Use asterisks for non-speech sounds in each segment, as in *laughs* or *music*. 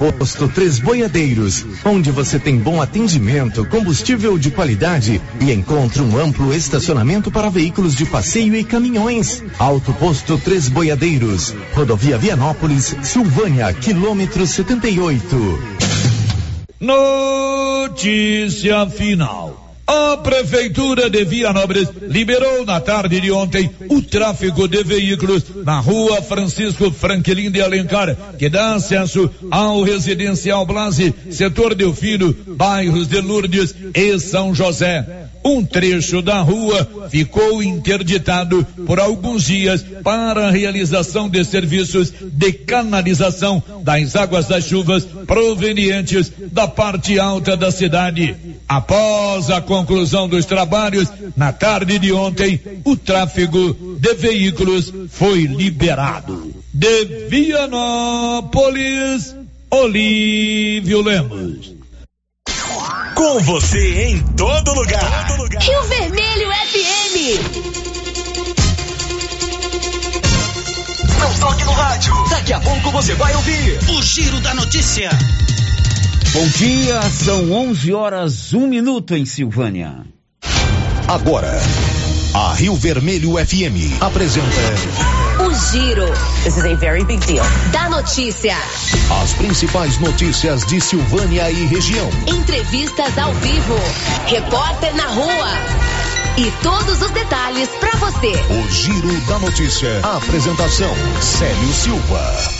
Posto Três Boiadeiros, onde você tem bom atendimento, combustível de qualidade e encontra um amplo estacionamento para veículos de passeio e caminhões. Alto Posto Três Boiadeiros, Rodovia Vianópolis, Silvânia, quilômetro 78. Notícia final. A Prefeitura de Vianópolis liberou na tarde de ontem o tráfego de veículos na rua Francisco Franklin de Alencar, que dá acesso ao residencial Blase, setor Delfino, bairros de Lourdes e São José. Um trecho da rua ficou interditado por alguns dias para a realização de serviços de canalização das águas das chuvas provenientes da parte alta da cidade. Após a conclusão dos trabalhos, na tarde de ontem, o tráfego de veículos foi liberado. De Vianópolis, Olívio Lemos. Com você em todo lugar. Todo lugar. Rio Vermelho FM. Não toque no rádio. Daqui a pouco você vai ouvir o Giro da Notícia. Bom dia, são 11 horas, um minuto em Silvânia. Agora, a Rio Vermelho FM apresenta. O Giro. This is a very big deal. Da notícia. As principais notícias de Silvânia e região. Entrevistas ao vivo. Repórter na rua. E todos os detalhes para você. O Giro da Notícia. A apresentação: Célio Silva.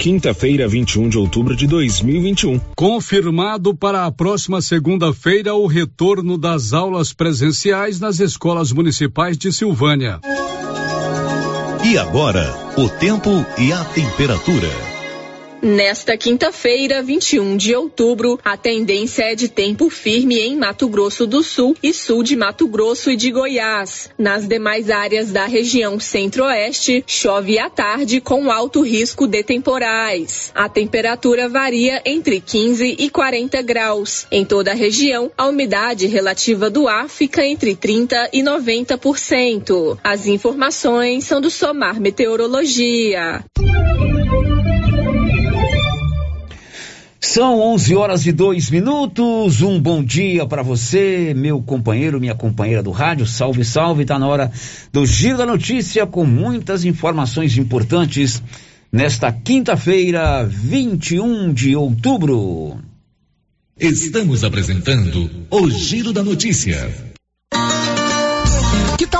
Quinta-feira, 21 de outubro de 2021. Confirmado para a próxima segunda-feira o retorno das aulas presenciais nas escolas municipais de Silvânia. E agora, o tempo e a temperatura. Nesta quinta-feira, 21 de outubro, a tendência é de tempo firme em Mato Grosso do Sul e sul de Mato Grosso e de Goiás. Nas demais áreas da região centro-oeste, chove à tarde com alto risco de temporais. A temperatura varia entre 15 e 40 graus. Em toda a região, a umidade relativa do ar fica entre 30 e 90%. As informações são do Somar Meteorologia. São 11 horas e dois minutos. Um bom dia para você, meu companheiro, minha companheira do rádio. Salve, salve. Tá na hora do Giro da Notícia com muitas informações importantes nesta quinta-feira, 21 de outubro. Estamos apresentando o Giro da Notícia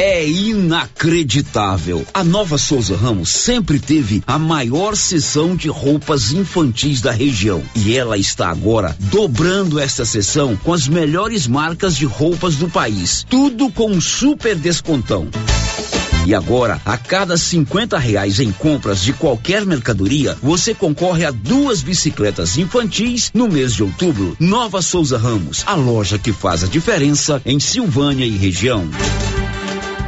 É inacreditável. A Nova Souza Ramos sempre teve a maior seção de roupas infantis da região. E ela está agora dobrando esta seção com as melhores marcas de roupas do país. Tudo com um super descontão. E agora, a cada 50 reais em compras de qualquer mercadoria, você concorre a duas bicicletas infantis no mês de outubro. Nova Souza Ramos, a loja que faz a diferença em Silvânia e região.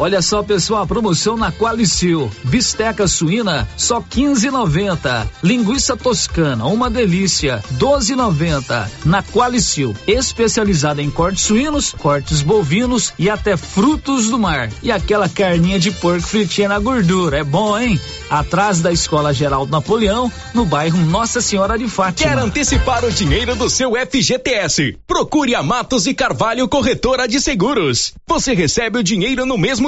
Olha só, pessoal, a promoção na Qualicil. Bisteca suína, só 15,90. Linguiça toscana, uma delícia, 12,90. Na Qualicil, especializada em cortes suínos, cortes bovinos e até frutos do mar. E aquela carninha de porco fritinha na gordura, é bom, hein? Atrás da Escola Geraldo Napoleão, no bairro Nossa Senhora de Fátima. Quer antecipar o dinheiro do seu FGTS? Procure a Matos e Carvalho Corretora de Seguros. Você recebe o dinheiro no mesmo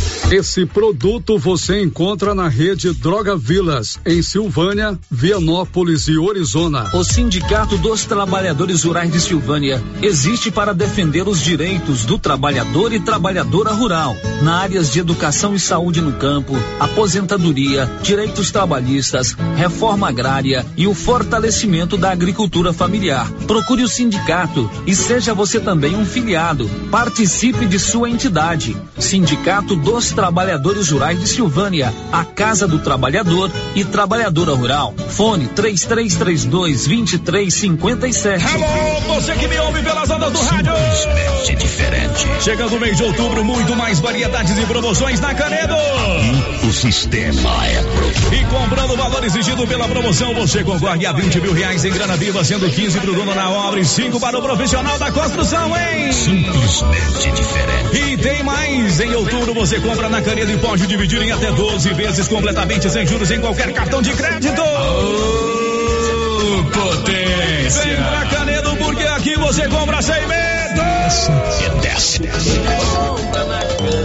Esse produto você encontra na rede Droga Vilas, em Silvânia, Vianópolis e Orizona. O Sindicato dos Trabalhadores Rurais de Silvânia existe para defender os direitos do trabalhador e trabalhadora rural, na áreas de educação e saúde no campo, aposentadoria, direitos trabalhistas, reforma agrária e o fortalecimento da agricultura familiar. Procure o sindicato e seja você também um filiado. Participe de sua entidade. Sindicato dos Trabalhadores Rurais de Silvânia, a Casa do Trabalhador e Trabalhadora Rural. Fone 3332 2357. Alô, você que me ouve pelas ondas do rádio. Simplesmente diferente. Chegando o mês de outubro, muito mais variedades e promoções na Canedo. O sistema é pronto. E comprando o valor exigido pela promoção, você concorre a 20 mil reais em grana viva, sendo 15 para o dono na obra e 5 para o profissional da construção, hein? Simplesmente diferente. E tem mais! Em outubro você compra na Canedo e pode dividir em até 12 vezes completamente sem juros em qualquer cartão de crédito. Potência! Vem pra Canedo porque aqui você compra sem medo. Desce, desce.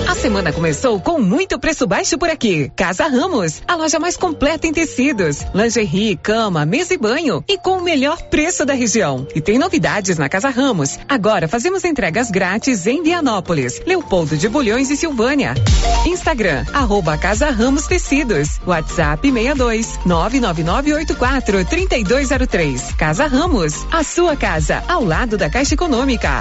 A semana começou com muito preço baixo por aqui. Casa Ramos, a loja mais completa em tecidos, lingerie, cama, mesa e banho e com o melhor preço da região. E tem novidades na Casa Ramos. Agora fazemos entregas grátis em Vianópolis, Leopoldo de Bulhões e Silvânia. Instagram, arroba Casa Ramos Tecidos. WhatsApp 62 99984 3203. Casa Ramos, a sua casa, ao lado da Caixa Econômica.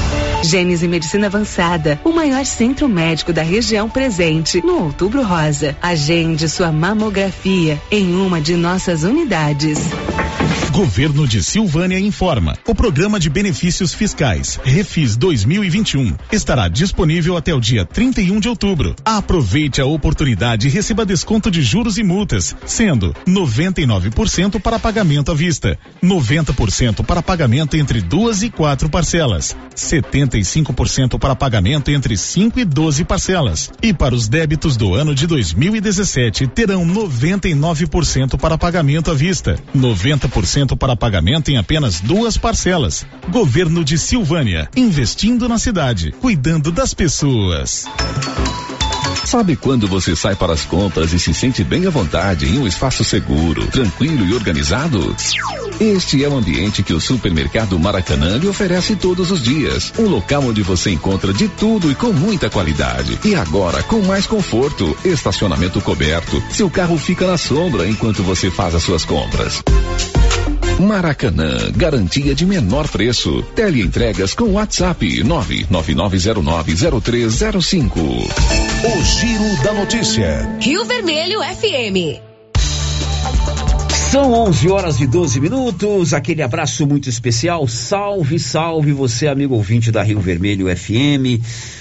Gênese Medicina Avançada, o maior centro médico da região presente no Outubro Rosa. Agende sua mamografia em uma de nossas unidades. Governo de Silvânia informa. O programa de benefícios fiscais Refis 2021 estará disponível até o dia 31 de outubro. Aproveite a oportunidade e receba desconto de juros e multas, sendo 99% para pagamento à vista, 90% para pagamento entre duas e quatro parcelas, 75% para pagamento entre 5 e 12 parcelas. E para os débitos do ano de 2017 terão 99% para pagamento à vista, 90% para pagamento em apenas duas parcelas. Governo de Silvânia, investindo na cidade, cuidando das pessoas. Sabe quando você sai para as compras e se sente bem à vontade em um espaço seguro, tranquilo e organizado? Este é o ambiente que o supermercado Maracanã lhe oferece todos os dias. Um local onde você encontra de tudo e com muita qualidade. E agora com mais conforto, estacionamento coberto. Seu carro fica na sombra enquanto você faz as suas compras. Maracanã, garantia de menor preço. Teleentregas com WhatsApp 999090305. O Giro da Notícia. Rio Vermelho FM. São 11 horas e 12 minutos. Aquele abraço muito especial. Salve, salve você, amigo ouvinte da Rio Vermelho FM.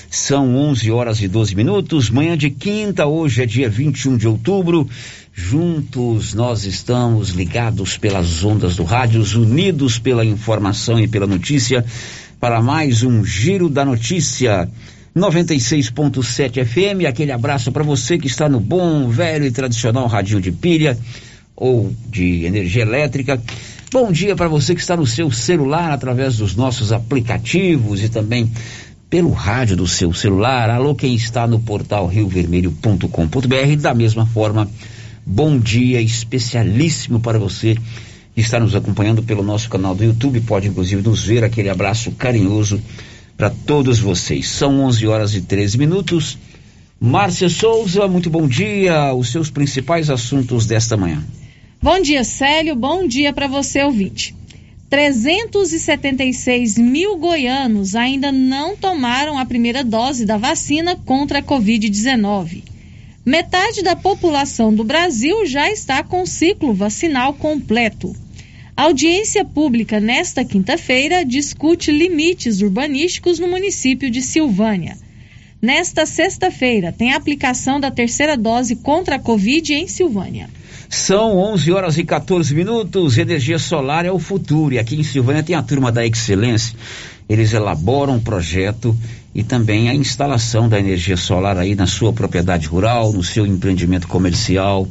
São 11 horas e 12 minutos. Manhã de quinta, hoje é dia 21 de outubro. Juntos nós estamos ligados pelas ondas do rádio, unidos pela informação e pela notícia, para mais um Giro da Notícia. 96.7 FM, aquele abraço para você que está no bom, velho e tradicional radinho de pilha ou de energia elétrica. Bom dia para você que está no seu celular através dos nossos aplicativos e também pelo rádio do seu celular. Alô, quem está no portal riovermelho.com.br. Da mesma forma, bom dia especialíssimo para você que está nos acompanhando pelo nosso canal do YouTube. Pode inclusive nos ver. Aquele abraço carinhoso para todos vocês. São 11 horas e 13 minutos. Márcia Souza, muito bom dia. Os seus principais assuntos desta manhã. Bom dia, Célio. Bom dia para você, ouvinte. 376 mil goianos ainda não tomaram a primeira dose da vacina contra a Covid-19. Metade da população do Brasil já está com ciclo vacinal completo. A audiência pública nesta quinta-feira discute limites urbanísticos no município de Silvânia. Nesta sexta-feira, tem a aplicação da terceira dose contra a Covid em Silvânia. São 11 horas e 14 minutos. Energia solar é o futuro. E aqui em Silvânia tem a turma da Excelência. Eles elaboram um projeto e também a instalação da energia solar aí na sua propriedade rural, no seu empreendimento comercial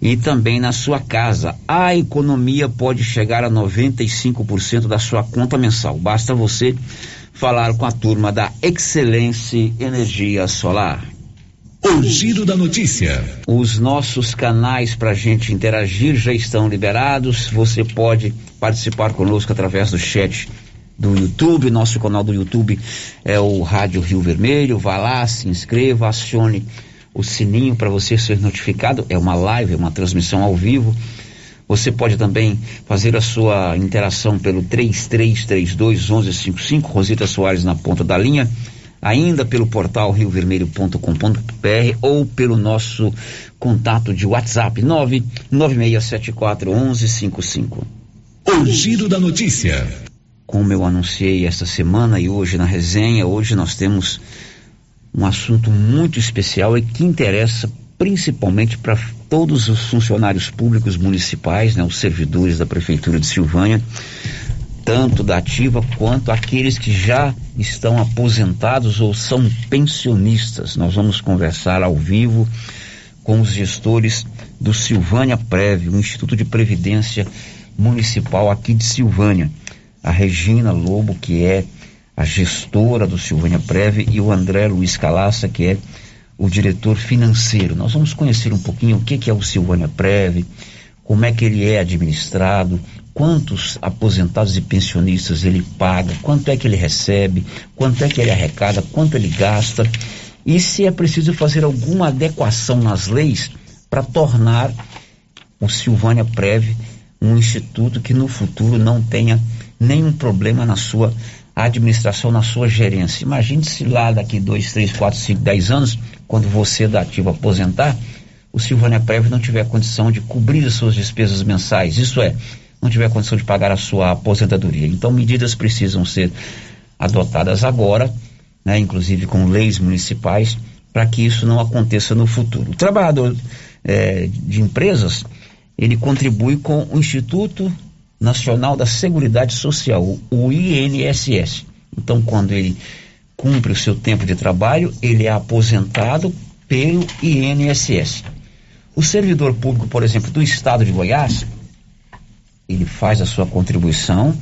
e também na sua casa. A economia pode chegar a 95% da sua conta mensal. Basta você falar com a turma da Excelência Energia Solar. O Giro da Notícia. Os nossos canais para a gente interagir já estão liberados. Você pode participar conosco através do chat do YouTube. Nosso canal do YouTube é o Rádio Rio Vermelho. Vá lá, se inscreva, acione o sininho para você ser notificado. É uma live, é uma transmissão ao vivo. Você pode também fazer a sua interação pelo 3332 1155, Rosita Soares na ponta da linha, ainda pelo portal riovermelho.com.br ou pelo nosso contato de WhatsApp 99674 1155. O Giro da Notícia. Como eu anunciei esta semana e hoje na resenha, hoje nós temos um assunto muito especial e que interessa principalmente para todos os funcionários públicos municipais, né, os servidores da prefeitura de Silvânia, tanto da ativa quanto aqueles que já estão aposentados ou são pensionistas. Nós vamos conversar ao vivo com os gestores do Silvânia Prev, o Instituto de Previdência Municipal aqui de Silvânia. A Regina Lobo, que é a gestora do Silvânia Prev, e o André Luiz Calaça, que é o diretor financeiro. Nós vamos conhecer um pouquinho o que, que é o Silvânia Prev, como é que ele é administrado, quantos aposentados e pensionistas ele paga, quanto é que ele recebe, quanto é que ele arrecada, quanto ele gasta e se é preciso fazer alguma adequação nas leis para tornar o Silvânia Prev um instituto que no futuro não tenha nenhum problema na sua administração, na sua gerência. Imagine se lá daqui dois, três, quatro, cinco, dez anos quando você da ativa aposentar, o Silvânia Prev não tiver condição de cobrir as suas despesas mensais, isso é, não tiver condição de pagar a sua aposentadoria. Então, medidas precisam ser adotadas agora, né, inclusive com leis municipais, para que isso não aconteça no futuro. O trabalhador é, de empresas, ele contribui com o Instituto Nacional da Seguridade Social, o INSS. Então, quando ele cumpre o seu tempo de trabalho, ele é aposentado pelo INSS. O servidor público, por exemplo, do estado de Goiás, ele faz a sua contribuição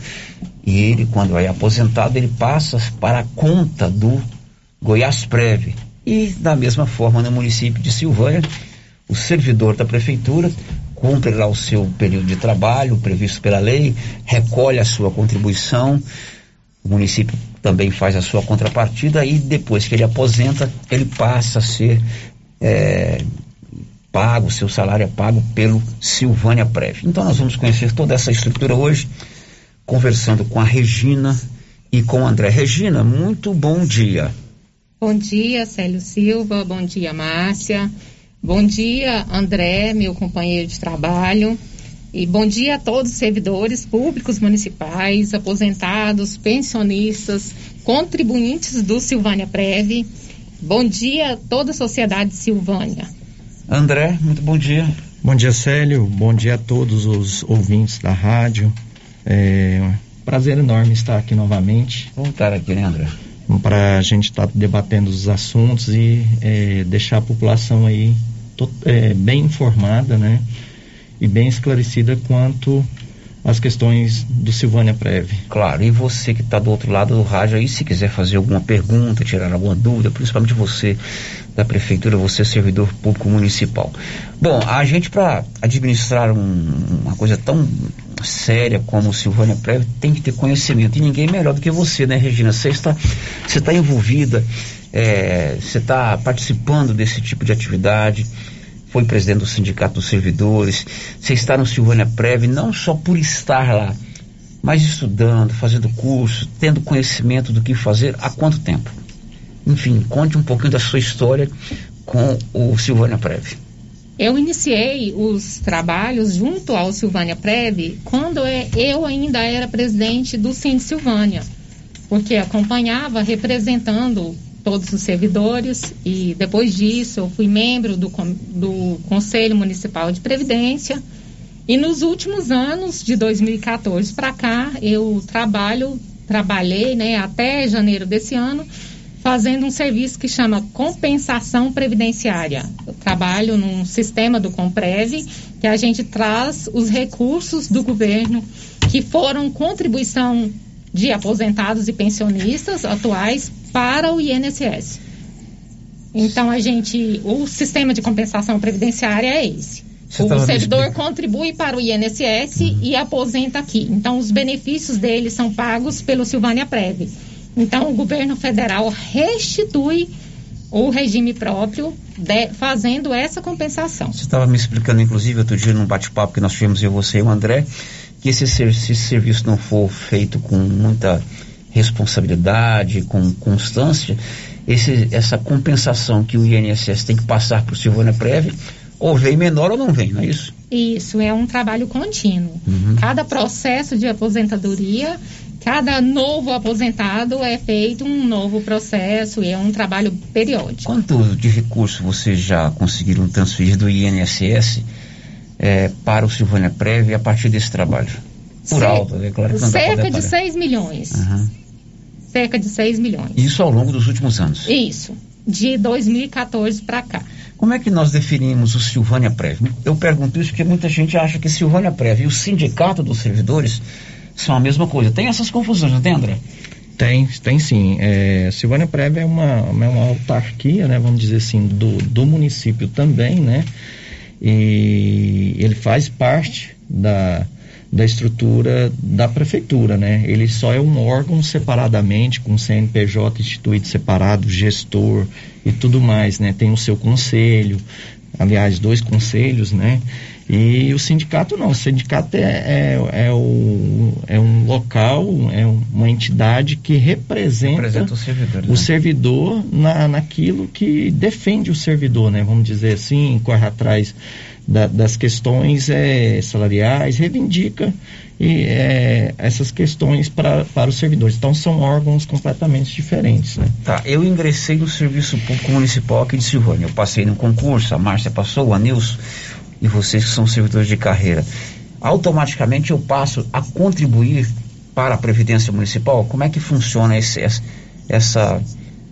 e ele, quando é aposentado, ele passa para a conta do Goiás Prev. E da mesma forma, no município de Silvânia, o servidor da prefeitura cumpre lá o seu período de trabalho previsto pela lei, recolhe a sua contribuição, o município também faz a sua contrapartida e depois que ele aposenta, ele passa a ser é, pago, seu salário é pago pelo Silvânia Prev. Então nós vamos conhecer toda essa estrutura hoje, conversando com a Regina e com o André. Regina, muito bom dia. Bom dia, Célio Silva, bom dia, Márcia. Bom dia, André, meu companheiro de trabalho. E bom dia a todos os servidores públicos municipais, aposentados, pensionistas, contribuintes do Silvânia Prev. Bom dia a toda a sociedade Silvânia. André, muito bom dia. Bom dia, Célio. Bom dia a todos os ouvintes da rádio. É um prazer enorme estar aqui novamente. Voltar aqui, né, André? Para a gente estar tá debatendo os assuntos e é, deixar a população aí é, bem informada, né? e bem esclarecida quanto às questões do Silvânia Prev. Claro, e você que está do outro lado do rádio aí, se quiser fazer alguma pergunta, tirar alguma dúvida, principalmente você da prefeitura, você servidor público municipal. Bom, a gente para administrar um, uma coisa tão séria como Silvânia Prev tem que ter conhecimento e ninguém melhor do que você, né, Regina? Você está, você está envolvida, é, você está participando desse tipo de atividade foi presidente do Sindicato dos Servidores, você está no Silvânia Prev não só por estar lá, mas estudando, fazendo curso, tendo conhecimento do que fazer há quanto tempo? Enfim, conte um pouquinho da sua história com o Silvânia Prev. Eu iniciei os trabalhos junto ao Silvânia Prev quando é, eu ainda era presidente do Sim Silvânia, porque acompanhava representando todos os servidores e depois disso eu fui membro do, do Conselho Municipal de Previdência. E nos últimos anos de 2014 para cá eu trabalho trabalhei né até janeiro desse ano fazendo um serviço que chama compensação previdenciária. Eu trabalho num sistema do Comprev que a gente traz os recursos do governo que foram contribuição de aposentados e pensionistas atuais para o INSS. Então a gente, o sistema de compensação previdenciária é esse. Você o servidor contribui para o INSS e aposenta aqui. Então os benefícios dele são pagos pelo Silvânia Prev. Então o governo federal restitui o regime próprio de- fazendo essa compensação. Você estava me explicando, inclusive, outro dia num bate-papo que nós tivemos eu, você e o André, que esse, se esse serviço não for feito com muita responsabilidade, com constância, esse- essa compensação que o INSS tem que passar para o Silvânia Prev, ou vem menor ou não vem, não é isso? Isso é um trabalho contínuo. Uhum. Cada processo de aposentadoria, cada novo aposentado é feito um novo processo e é um trabalho periódico. Quanto de recurso vocês já conseguiram transferir do INSS eh, para o Silvânia Prev a partir desse trabalho? Por Ce- alto, é claro que não Cerca de detalhar. 6 milhões. Aham. Cerca de 6 milhões. Isso ao longo dos últimos anos. Isso. De 2014 para cá. Como é que nós definimos o Silvânia Prev? Eu pergunto isso porque muita gente acha que Silvânia Prev e o Sindicato dos Servidores são a mesma coisa. Tem essas confusões, não tem, André? Tem, tem sim. É, Silvânia Prev é uma, é uma autarquia, né, vamos dizer assim, do, do município também, né? E ele faz parte da, da estrutura da prefeitura, né? Ele só é um órgão separadamente, com CNPJ instituído separado, gestor e tudo mais, né? Tem o seu conselho, aliás, dois conselhos, né? E o sindicato não, o sindicato é, é, é, o, é um local, é uma entidade que representa, Representa os servidores, o né? servidor na, naquilo que defende o servidor, né? Vamos dizer assim, corre atrás da- das questões é, salariais, reivindica e, é, essas questões pra, para os servidores. Então são órgãos completamente diferentes, né? Tá, eu ingressei no Serviço Público Municipal aqui de Silvânia. Eu passei no concurso, a Márcia passou, o Anilson e vocês que são servidores de carreira. Automaticamente eu passo a contribuir para a Previdência Municipal? Como é que funciona esse- essa,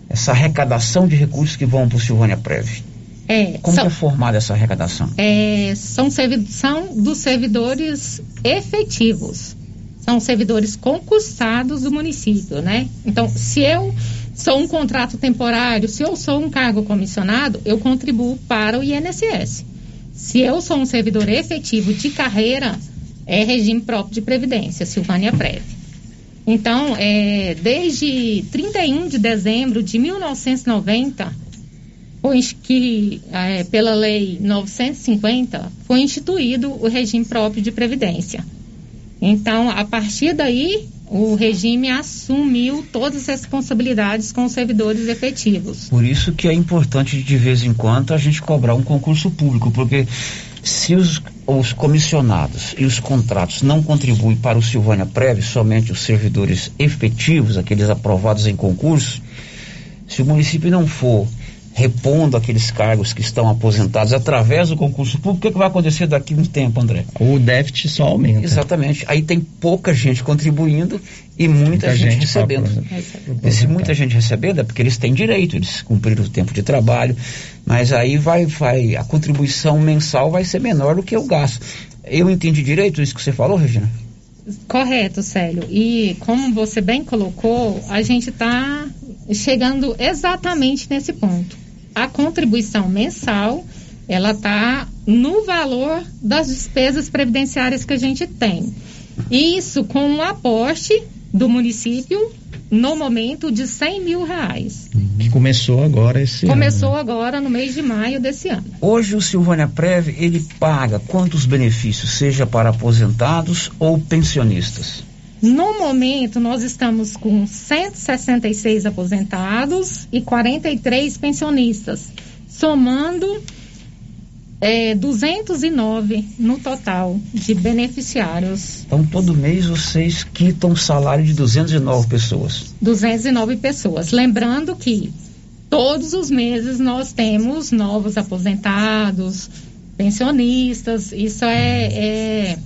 essa, arrecadação de recursos que vão para o Silvânia Prev? É, Como são, que é formada essa arrecadação? é, são, são dos servidores efetivos. São servidores concursados do município, né? Então, se eu sou um contrato temporário, se eu sou um cargo comissionado, eu contribuo para o INSS. Se eu sou um servidor efetivo de carreira, é regime próprio de previdência, Silvânia Prev. Então, é, desde 31 de dezembro de 1990, foi ins- que, é, pela lei 950, foi instituído o regime próprio de previdência. Então, a partir daí, o regime assumiu todas as responsabilidades com os servidores efetivos. Por isso que é importante de vez em quando a gente cobrar um concurso público, porque se os, os comissionados e os contratos não contribuem para o Silvânia Prev, somente os servidores efetivos, aqueles aprovados em concurso, se o município não for repondo aqueles cargos que estão aposentados através do concurso público, o que, que vai acontecer daqui a um tempo, André? O déficit só aumenta. Exatamente. Aí tem pouca gente contribuindo e muita, Muita gente, gente recebendo. E se muita gente recebendo é porque eles têm direito, eles cumpriram o tempo de trabalho, mas aí vai, vai, a contribuição mensal vai ser menor do que o gasto. Eu entendi direito isso que você falou, Regina? Correto, Célio. E como você bem colocou, a gente está chegando exatamente nesse ponto. A contribuição mensal, ela está no valor das despesas previdenciárias que a gente tem. Isso com um aporte do município no momento de 100 mil reais. Que começou agora esse ano. Começou agora no mês de maio desse ano. Hoje o Silvânia Prev, ele paga quantos benefícios, seja para aposentados ou pensionistas? No momento, nós estamos com 166 aposentados e 43 pensionistas, somando é, 209 no total de beneficiários. Então todo mês vocês quitam o salário de 209 pessoas. 209 pessoas. Lembrando que todos os meses nós temos novos aposentados, pensionistas. Isso é, é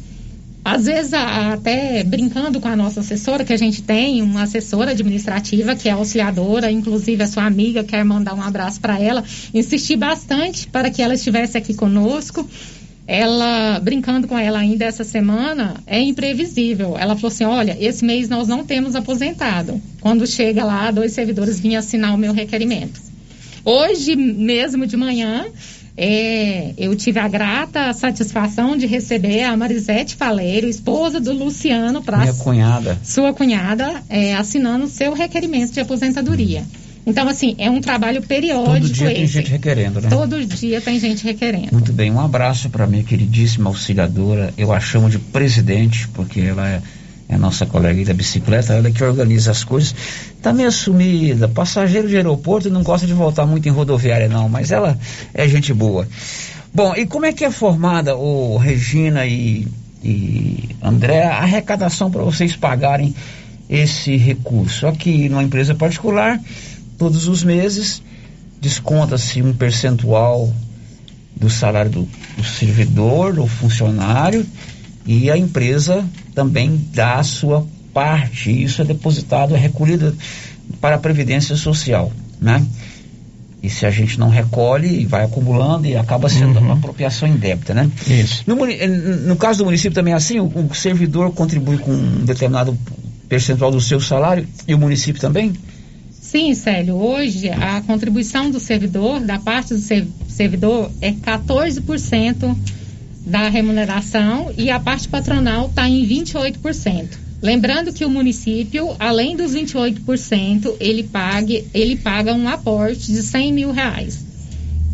às vezes até brincando com a nossa assessora, que a gente tem uma assessora administrativa que é auxiliadora, inclusive a sua amiga quer mandar um abraço para ela, insisti bastante para que ela estivesse aqui conosco. Ela, brincando com ela ainda essa semana, é imprevisível. Ela falou assim: olha, esse mês nós não temos aposentado. Quando chega lá, dois servidores vinham assinar o meu requerimento. Hoje mesmo de manhã, é, eu tive a grata satisfação de receber a Marisete Faleiro, esposa do Luciano, para Minha cunhada. sua cunhada, é, assinando seu requerimento de aposentadoria. Então, assim, é um trabalho periódico. Todo dia tem esse. gente requerendo, né? Todo dia tem gente requerendo. Muito bem, um abraço para minha queridíssima auxiliadora. Eu a chamo de presidente, porque ela é a nossa colega da bicicleta, ela é que organiza as coisas. Tá meio sumida, passageiro de aeroporto não gosta de voltar muito em rodoviária, não, mas ela é gente boa. Bom, e como é que é formada, o Regina e, e André, a arrecadação para vocês pagarem esse recurso? Aqui numa empresa particular, todos os meses, desconta-se um percentual do salário do, do servidor, do funcionário, e a empresa também dá a sua parte. Isso é depositado, é recolhido para a Previdência Social, né? E se a gente não recolhe, vai acumulando e acaba sendo uma apropriação indébita, né? Isso. No, eh, no caso do município também é assim, o, o servidor contribui com um determinado percentual do seu salário e o município também? Sim, Célio, hoje a contribuição do servidor, da parte do ser- servidor, é 14% da remuneração e a parte patronal está em 28%. Lembrando que o município, além dos 28%, ele, pague, ele paga um aporte de 100 mil reais.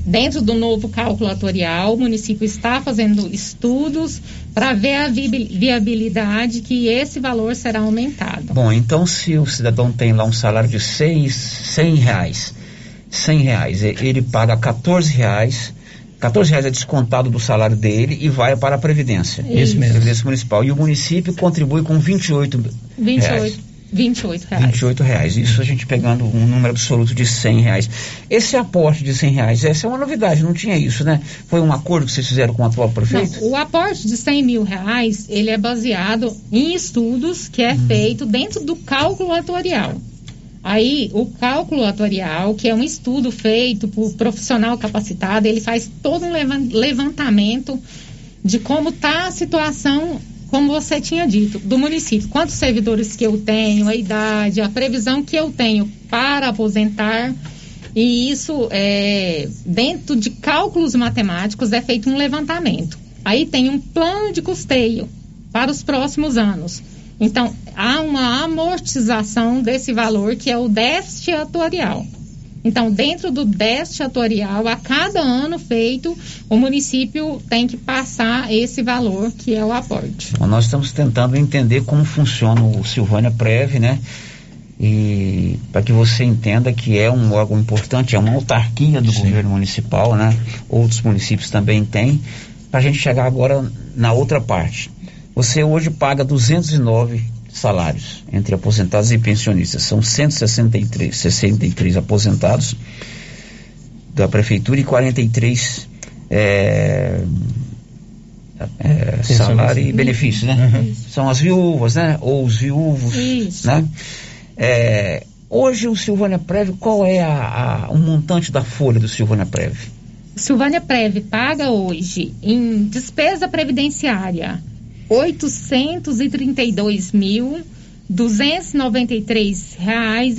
Dentro do novo cálculo atorial, o município está fazendo estudos para ver a viabil- viabilidade que esse valor será aumentado. Bom, então se o cidadão tem lá um salário de seis, 100 reais, 100 reais, ele paga 14 reais, 14 reais é descontado do salário dele e vai para a Previdência. Isso mesmo. Previdência Municipal. E o município contribui com 28 reais. 28, 28 reais. 28 reais. Isso a gente pegando um número absoluto de 100 reais. Esse aporte de 100 reais, essa é uma novidade, não tinha isso, né? Foi um acordo que vocês fizeram com o atual prefeito? Não, o aporte de 100 mil reais, ele é baseado em estudos que é Uhum. feito dentro do cálculo atuarial. Aí, o cálculo atuarial, que é um estudo feito por profissional capacitado, ele faz todo um levan- levantamento de como está a situação, como você tinha dito, do município. Quantos servidores que eu tenho, a idade, a previsão que eu tenho para aposentar. E isso, é, dentro de cálculos matemáticos, é feito um levantamento. Aí tem um plano de custeio para os próximos anos. Então, há uma amortização desse valor, que é o déficit atuarial. Então, dentro do déficit atuarial, a cada ano feito, o município tem que passar esse valor, que é o aporte. Bom, nós estamos tentando entender como funciona o Silvânia Prev, né? E para que você entenda que é um órgão importante, é uma autarquia do governo municipal, né? Outros municípios também têm. Para a gente chegar agora na outra parte. Você hoje paga 209 salários entre aposentados e pensionistas. São 163 63 aposentados da prefeitura e 43 é, é, salário e benefício, né? São as viúvas, né? Ou os viúvos, Isso. né? É, hoje o Silvânia Prev, qual é a, a- o montante da folha do Silvânia Prev? Silvânia Prev paga hoje em despesa previdenciária R$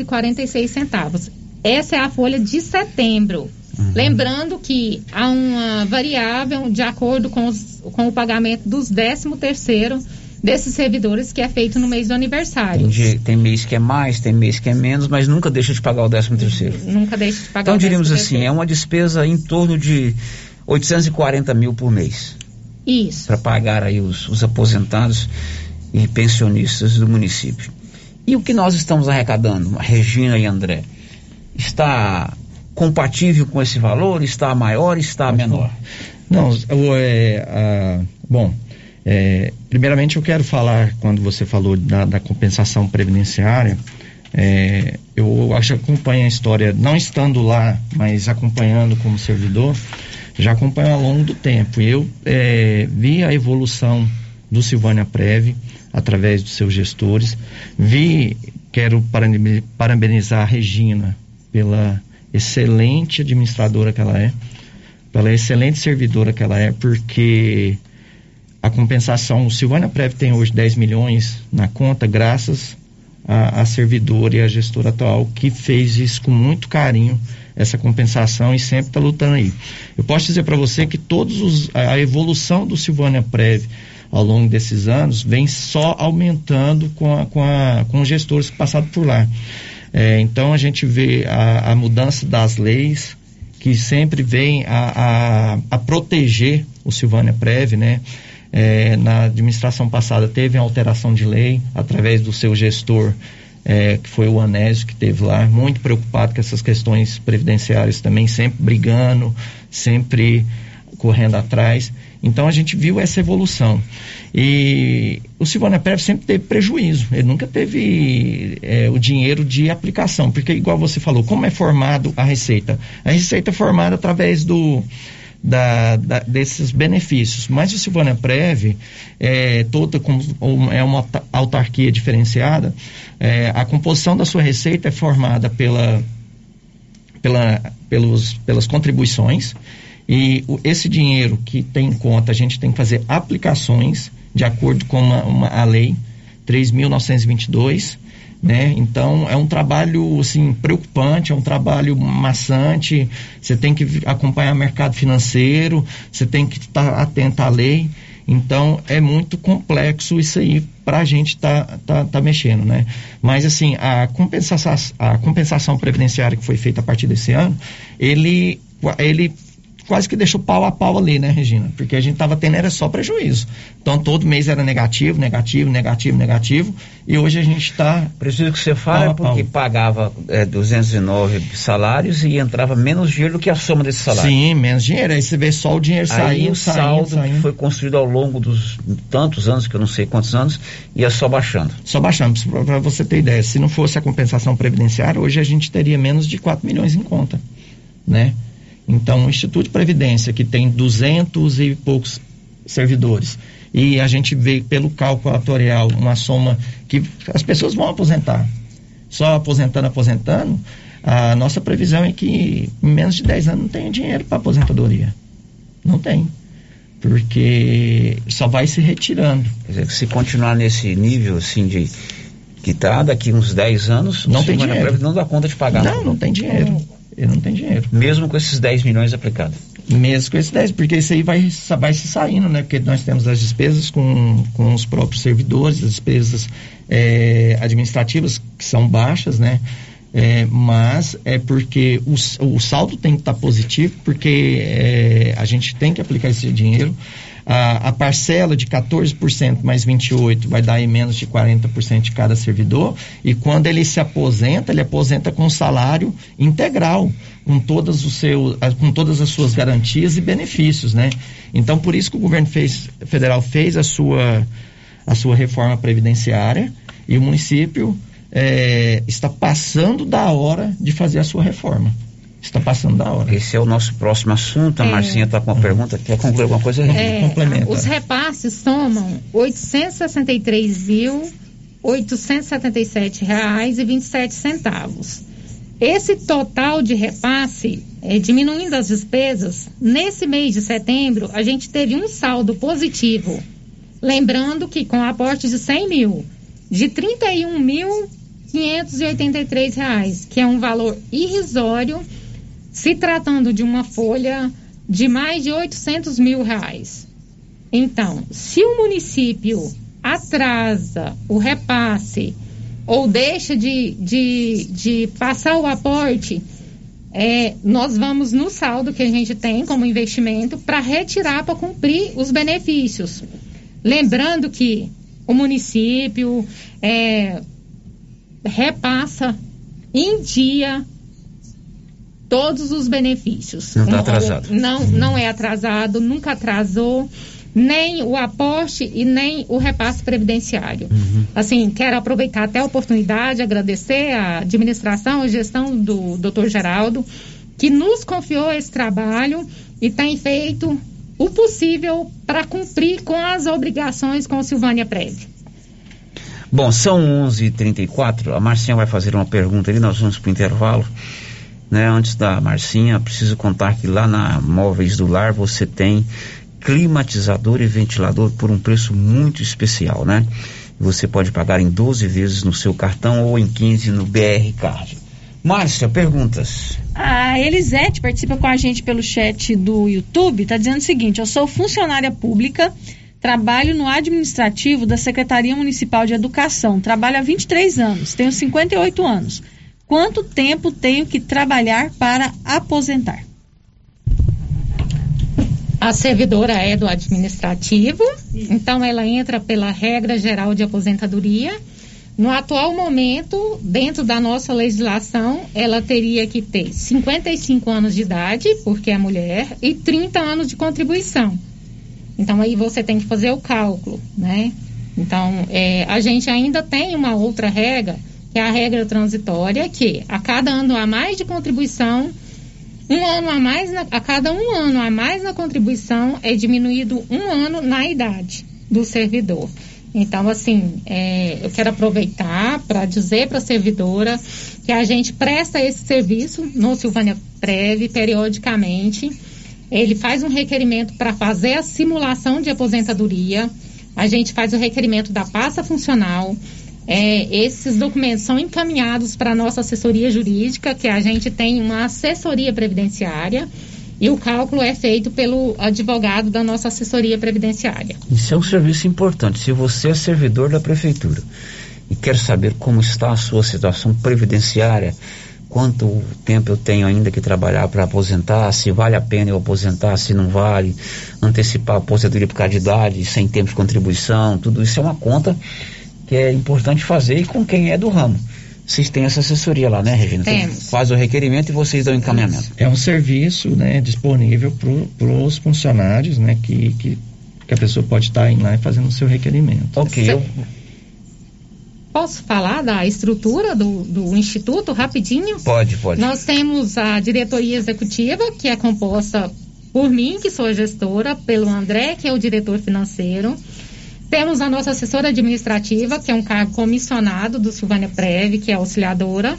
832.293,46. Essa é a folha de setembro. Lembrando que há uma variável de acordo com, os- com o pagamento dos 13 terceiro desses servidores que é feito no mês do aniversário. Tem, dia- tem mês que é mais, tem mês que é menos, mas nunca deixa de pagar o 13 terceiro. Nunca deixe de pagar Então o diríamos 13º assim, é uma despesa em torno de 840 mil por mês. Isso. Para pagar aí os, os aposentados e pensionistas do município. E o que nós estamos arrecadando, Regina e André, está compatível com esse valor? Está maior? Está menor? Não, o, é, a- bom, é, primeiramente eu quero falar, quando você falou da, da compensação previdenciária, é, eu acho que acompanho a história, não estando lá, mas acompanhando como servidor, já acompanho ao longo do tempo. Eu é, vi a evolução do Silvânia Prev através dos seus gestores, vi, quero parabeni- parabenizar a Regina pela excelente administradora que ela é, pela excelente servidora que ela é, porque a compensação, o Silvânia Prev tem hoje 10 milhões na conta, graças a servidora e a gestora atual que fez isso com muito carinho essa compensação e sempre está lutando aí. Eu posso dizer para você que todos os, a evolução do Silvânia Prev ao longo desses anos vem só aumentando com, a, com, a, com os gestores que passaram por lá. É, então a gente vê a, a, mudança das leis que sempre vem a, a, a proteger o Silvânia Prev, né? É, na administração passada teve uma alteração de lei através do seu gestor é, que foi o Anésio que teve lá, muito preocupado com essas questões previdenciárias também, sempre brigando, sempre correndo atrás. Então a gente viu essa evolução. E o Silvana Prev sempre teve prejuízo, ele nunca teve é, o dinheiro de aplicação, porque igual você falou, como é formado a receita? A receita é formada através do da, da, desses benefícios. Mas o Silvânia Prev, é, toda como, é uma autarquia diferenciada, é, a composição da sua receita é formada pela, pela, pelos, pelas contribuições e o, esse dinheiro que tem em conta, a gente tem que fazer aplicações de acordo com uma, uma, a lei 3.922 né? Então é um trabalho assim preocupante, é um trabalho maçante. Você tem que acompanhar o mercado financeiro, você tem que estar tá atento à lei. Então é muito complexo isso aí para a gente tá, tá, tá mexendo, né? Mas assim a compensação, a compensação previdenciária que foi feita a partir desse ano, ele ele quase que deixou pau a pau ali, né, Regina? Porque a gente estava tendo era só prejuízo. Então todo mês era negativo, negativo, negativo, negativo. E hoje a gente está. Preciso que você fale porque pagava é, 209 salários e entrava menos dinheiro do que a soma desse salário. Sim, menos dinheiro. Aí você vê só o dinheiro saindo. Aí o saldo saindo, que foi construído ao longo dos tantos anos, que eu não sei quantos anos, ia só baixando. Só baixando. Para você ter ideia, se não fosse a compensação previdenciária, hoje a gente teria menos de 4 milhões em conta, né? Então, o Instituto de Previdência, que tem duzentos e poucos servidores, e a gente vê pelo cálculo atuarial uma soma que as pessoas vão aposentar. Só aposentando, aposentando, a nossa previsão é que em menos de 10 anos não tem dinheiro para aposentadoria. Não tem. Porque só vai se retirando. Quer dizer, se continuar nesse nível assim de que tá daqui uns 10 anos, não tem dinheiro. Não dá conta de pagar. Não, não tem dinheiro. Ele não tem dinheiro. Mesmo com esses 10 milhões aplicados? Mesmo com esses 10, porque isso aí vai, vai se saindo, né? Porque nós temos as despesas com, com os próprios servidores, as despesas é, administrativas que são baixas, né? É, mas é porque o, o saldo tem que estar tá positivo, porque é, a gente tem que aplicar esse dinheiro a, a parcela de 14% mais 28% vai dar aí menos de 40% de cada servidor. E quando ele se aposenta, ele aposenta com salário integral, com todas, o seu, com todas as suas garantias e benefícios, né? Então, por isso que o governo fez, federal fez a sua, a sua reforma previdenciária e o município é, está passando da hora de fazer a sua reforma está passando da hora. Esse é o nosso próximo assunto. A é. Marcinha está com uma pergunta. Quer concluir alguma coisa? É, Complementa. Os repasses somam 863.877 reais e 27 centavos. Esse total de repasse, é, diminuindo as despesas, nesse mês de setembro, a gente teve um saldo positivo. Lembrando que com aporte de 100 mil, de 31.583 reais, que é um valor irrisório se tratando de uma folha de mais de 800 mil reais. Então, se o município atrasa o repasse ou deixa de, de, de passar o aporte, é, nós vamos no saldo que a gente tem como investimento para retirar para cumprir os benefícios. Lembrando que o município é, repassa em dia todos os benefícios. Não está atrasado. Não, não é atrasado, nunca atrasou nem o aporte e nem o repasse previdenciário. Uhum. Assim, quero aproveitar até a oportunidade, agradecer a administração e gestão do Dr. Geraldo, que nos confiou esse trabalho e tem feito o possível para cumprir com as obrigações com o Silvânia Prévio. Bom, são 11:34. h 34 A Marcinha vai fazer uma pergunta ali, nós vamos para o intervalo. Né, antes da Marcinha, preciso contar que lá na Móveis do Lar você tem climatizador e ventilador por um preço muito especial, né? Você pode pagar em 12 vezes no seu cartão ou em 15 no BR Card. Márcia, perguntas. A Elisete participa com a gente pelo chat do YouTube, está dizendo o seguinte: eu sou funcionária pública, trabalho no administrativo da Secretaria Municipal de Educação, trabalho há 23 anos, tenho 58 anos. Quanto tempo tenho que trabalhar para aposentar? A servidora é do administrativo, então ela entra pela regra geral de aposentadoria. No atual momento, dentro da nossa legislação, ela teria que ter 55 anos de idade, porque é mulher, e 30 anos de contribuição. Então aí você tem que fazer o cálculo, né? Então, é, a gente ainda tem uma outra regra, que é a regra transitória, que a cada ano a mais de contribuição, um ano a mais, na, a cada um ano a mais na contribuição é diminuído um ano na idade do servidor. Então, assim, é, eu quero aproveitar para dizer para a servidora que a gente presta esse serviço no Silvânia Preve periodicamente. Ele faz um requerimento para fazer a simulação de aposentadoria. A gente faz o requerimento da pasta funcional. É, esses documentos são encaminhados para a nossa assessoria jurídica, que a gente tem uma assessoria previdenciária, e o cálculo é feito pelo advogado da nossa assessoria previdenciária. Isso é um serviço importante. Se você é servidor da prefeitura e quer saber como está a sua situação previdenciária, quanto tempo eu tenho ainda que trabalhar para aposentar, se vale a pena eu aposentar, se não vale, antecipar a aposentadoria por causa de idade, sem tempo de contribuição, tudo isso é uma conta que é importante fazer e com quem é do ramo. Vocês têm essa assessoria lá, né, Regina? Temos. Faz o requerimento e vocês dão o encaminhamento. É um serviço né, disponível para os funcionários, né, que, que, que a pessoa pode estar indo lá e fazendo o seu requerimento. Ok, eu, Posso falar da estrutura do, do Instituto rapidinho? Pode, pode. Nós temos a diretoria executiva, que é composta por mim, que sou a gestora, pelo André, que é o diretor financeiro. Temos a nossa assessora administrativa, que é um cargo comissionado do Silvânia Preve, que é auxiliadora.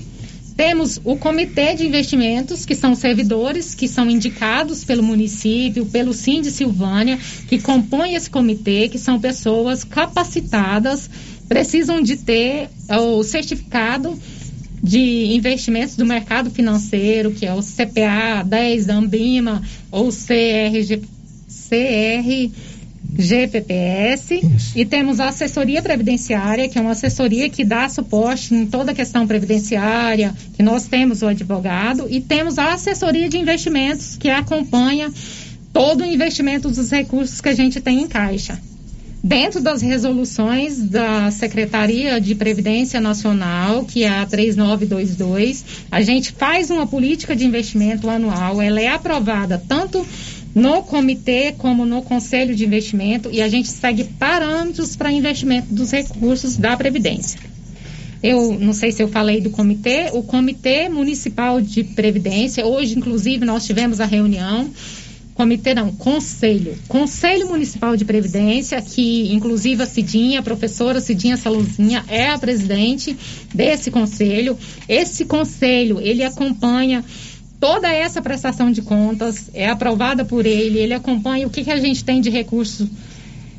Temos o comitê de investimentos, que são servidores que são indicados pelo município, pelo Sim de Silvânia, que compõem esse comitê, que são pessoas capacitadas, precisam de ter o certificado de investimentos do mercado financeiro, que é o CPA 10 da Ambima, ou CRG, CR GPPS e temos a assessoria previdenciária, que é uma assessoria que dá suporte em toda a questão previdenciária, que nós temos o advogado, e temos a assessoria de investimentos, que acompanha todo o investimento dos recursos que a gente tem em caixa. Dentro das resoluções da Secretaria de Previdência Nacional, que é a 3922, a gente faz uma política de investimento anual, ela é aprovada tanto no comitê como no conselho de investimento e a gente segue parâmetros para investimento dos recursos da Previdência. Eu não sei se eu falei do comitê, o Comitê Municipal de Previdência, hoje, inclusive, nós tivemos a reunião. Comitê não, Conselho. Conselho Municipal de Previdência, que inclusive a Cidinha, a professora Cidinha Saluzinha, é a presidente desse conselho. Esse conselho, ele acompanha toda essa prestação de contas é aprovada por ele, ele acompanha o que, que a gente tem de recurso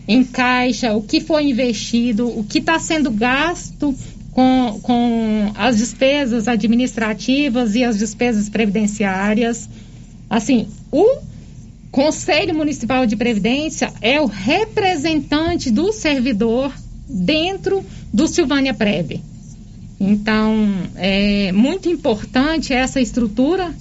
em caixa, o que foi investido, o que está sendo gasto com, com as despesas administrativas e as despesas previdenciárias. Assim, o Conselho Municipal de Previdência é o representante do servidor dentro do Silvânia Prev. Então, é muito importante essa estrutura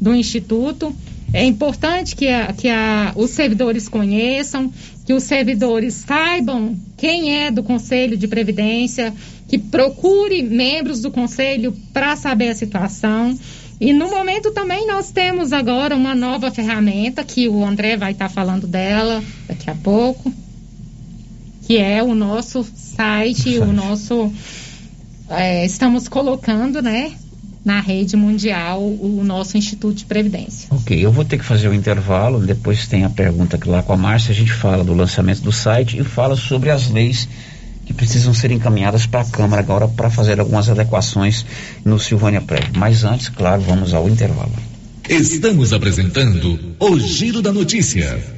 do Instituto. É importante que, a, que a, os servidores conheçam, que os servidores saibam quem é do Conselho de Previdência, que procure membros do Conselho para saber a situação. E no momento também nós temos agora uma nova ferramenta que o André vai estar tá falando dela daqui a pouco, que é o nosso site, o nosso. É, estamos colocando, né? Na rede mundial o nosso Instituto de Previdência. Ok, eu vou ter que fazer o um intervalo, depois tem a pergunta que lá com a Márcia, a gente fala do lançamento do site e fala sobre as leis que precisam ser encaminhadas para a Câmara agora para fazer algumas adequações no Silvânia Prévio. Mas antes, claro, vamos ao intervalo. Estamos apresentando o Giro da Notícia.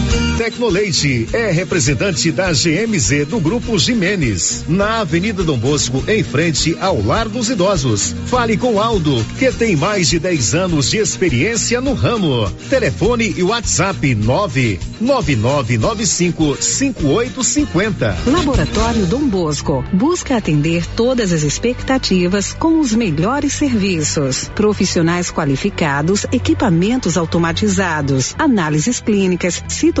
Tecnoleite é representante da GMZ do Grupo Jimenez, na Avenida Dom Bosco, em frente ao Lar dos Idosos. Fale com Aldo, que tem mais de 10 anos de experiência no ramo. Telefone e WhatsApp 999955850. Laboratório Dom Bosco busca atender todas as expectativas com os melhores serviços. Profissionais qualificados, equipamentos automatizados, análises clínicas, citopatologia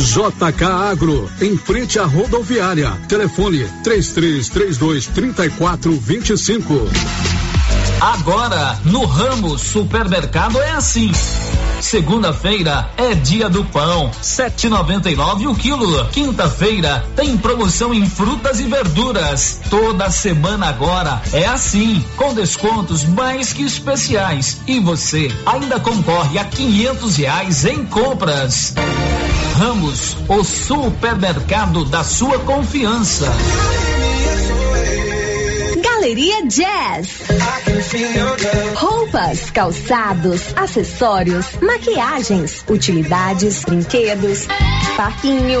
JK Agro, em frente à rodoviária. Telefone 3332 3425. Agora, no ramo supermercado é assim. Segunda-feira é dia do pão, 7,99 o quilo. Quinta-feira tem promoção em frutas e verduras. Toda semana agora é assim, com descontos mais que especiais. E você ainda concorre a quinhentos reais em compras. Ramos, o supermercado da sua confiança. Galeria Jazz. Roupas, calçados, acessórios, maquiagens, utilidades, brinquedos, parquinho.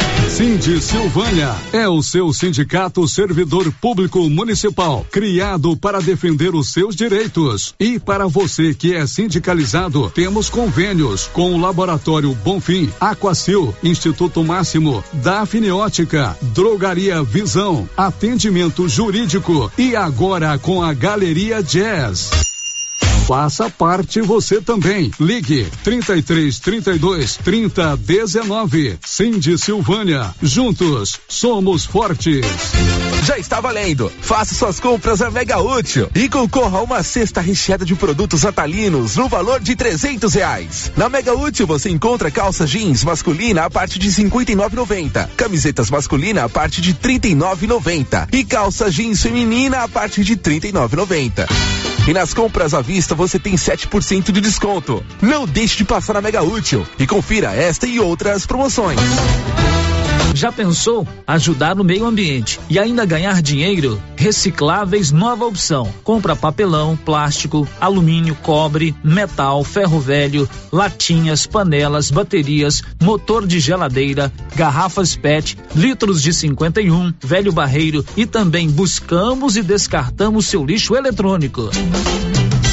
Cindy Silvânia é o seu sindicato servidor público municipal, criado para defender os seus direitos. E para você que é sindicalizado, temos convênios com o Laboratório Bonfim, Aquacil, Instituto Máximo, Dafniótica, Drogaria Visão, Atendimento Jurídico e agora com a Galeria Jazz. Faça parte você também. Ligue 33 32 30 19. Cindy Silvânia. Juntos somos fortes. Já está valendo. Faça suas compras na Mega Útil e concorra a uma cesta recheada de produtos atalinos no valor de trezentos reais. Na Mega Útil você encontra calça jeans masculina a partir de cinquenta e nove noventa, camisetas masculina a partir de trinta e nove noventa calça jeans feminina a partir de trinta e nove noventa. E nas compras à vista você tem 7% de desconto. Não deixe de passar na Mega Útil e confira esta e outras promoções. Já pensou ajudar no meio ambiente e ainda ganhar dinheiro? Recicláveis Nova Opção. Compra papelão, plástico, alumínio, cobre, metal, ferro velho, latinhas, panelas, baterias, motor de geladeira, garrafas PET, litros de 51, velho barreiro e também buscamos e descartamos seu lixo eletrônico.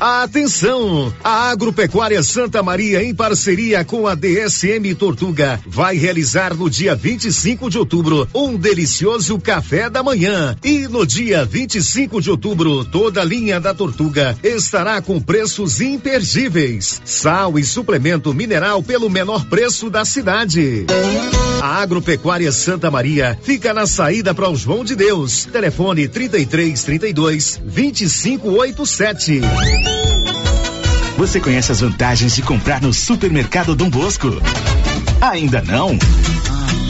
Atenção! A Agropecuária Santa Maria, em parceria com a DSM Tortuga, vai realizar no dia 25 de outubro um delicioso café da manhã. E no dia 25 de outubro, toda a linha da Tortuga estará com preços imperdíveis. Sal e suplemento mineral pelo menor preço da cidade. A Agropecuária Santa Maria fica na saída para o João de Deus. Telefone 33 32 2587. Você conhece as vantagens de comprar no Supermercado Dom Bosco? Ainda não?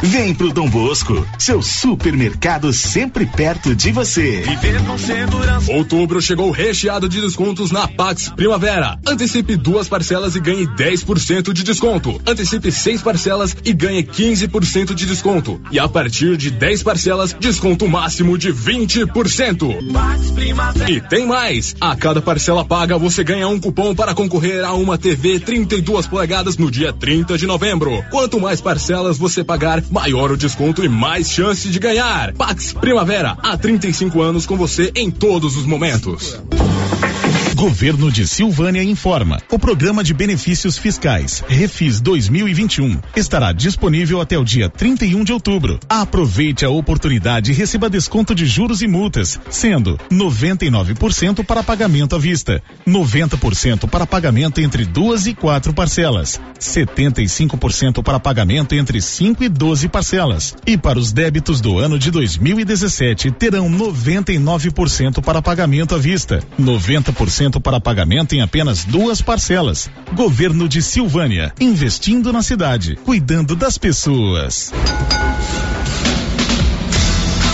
Vem pro Dom Bosco, seu supermercado sempre perto de você. Viver com segurança. Outubro chegou recheado de descontos na Pax Primavera. Antecipe duas parcelas e ganhe 10% de desconto. Antecipe seis parcelas e ganhe 15% de desconto. E a partir de 10 parcelas, desconto máximo de 20%. Pax Primavera. E tem mais! A cada parcela paga, você ganha um cupom para concorrer a uma TV 32 polegadas no dia 30 de novembro. Quanto mais parcelas você pagar, maior o desconto e mais chance de ganhar. Pax Primavera, há 35 anos com você em todos os momentos. Governo de Silvânia informa. O programa de benefícios fiscais Refis 2021 estará disponível até o dia 31 de outubro. Aproveite a oportunidade e receba desconto de juros e multas, sendo 99% para pagamento à vista, 90% para pagamento entre duas e quatro parcelas, 75% para pagamento entre 5 e 12 parcelas. E para os débitos do ano de 2017 terão 99% para pagamento à vista, 90% para pagamento em apenas duas parcelas. Governo de Silvânia, investindo na cidade, cuidando das pessoas.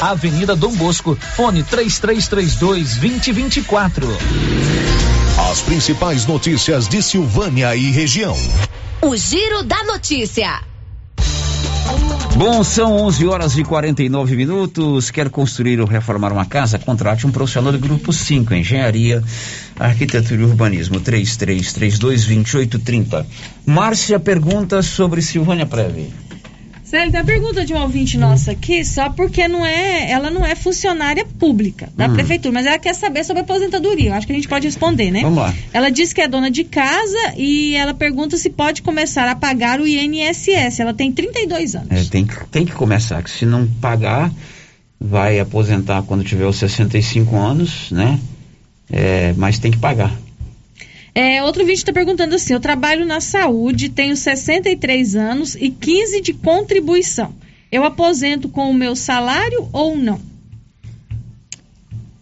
Avenida Dom Bosco, fone 3332 2024. As principais notícias de Silvânia e região. O Giro da Notícia. Bom, são 11 horas e 49 minutos. Quer construir ou reformar uma casa? Contrate um profissional do Grupo 5, Engenharia, Arquitetura e Urbanismo, 3332-2830. Márcia pergunta sobre Silvânia Preve. Célio, uma pergunta de um ouvinte nossa aqui, só porque não é, ela não é funcionária pública da Hum. prefeitura, mas ela quer saber sobre a aposentadoria. Eu acho que a gente pode responder, né? Vamos lá. Ela diz que é dona de casa e ela pergunta se pode começar a pagar o INSS. Ela tem 32 anos. É, tem, que- tem que começar, que se não pagar, vai aposentar quando tiver os 65 anos, né? É, mas tem que pagar. É, outro vídeo está perguntando assim: eu trabalho na saúde, tenho 63 anos e 15 de contribuição. Eu aposento com o meu salário ou não?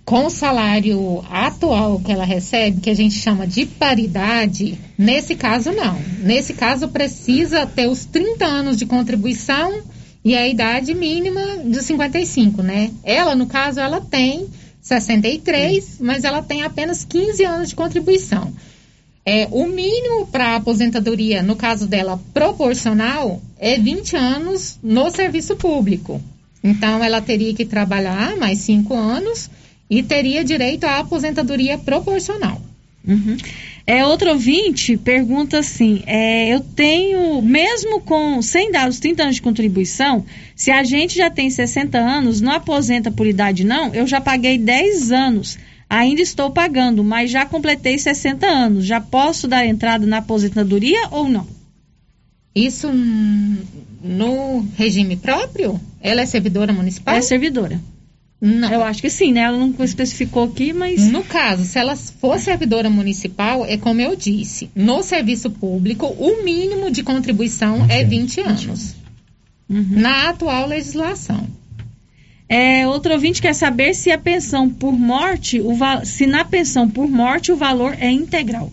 Com o salário atual que ela recebe, que a gente chama de paridade, nesse caso não. Nesse caso precisa ter os 30 anos de contribuição e a idade mínima de 55, né? Ela, no caso, ela tem 63, mas ela tem apenas 15 anos de contribuição. É, o mínimo para aposentadoria, no caso dela, proporcional, é 20 anos no serviço público. Então, ela teria que trabalhar mais 5 anos e teria direito à aposentadoria proporcional. Uhum. É, outro ouvinte pergunta assim: é, eu tenho, mesmo com sem dar os 30 anos de contribuição, se a gente já tem 60 anos, não aposenta por idade, não? Eu já paguei 10 anos, ainda estou pagando, mas já completei 60 anos. Já posso dar entrada na aposentadoria ou não? Isso no regime próprio? Ela é servidora municipal? É servidora. Não. Eu acho que sim, né? Ela não especificou aqui, mas. No caso, se ela for servidora municipal, é como eu disse, no serviço público, o mínimo de contribuição é 20 anos. Na atual legislação. É, outro ouvinte quer saber se a pensão por morte, o se na pensão por morte o valor é integral.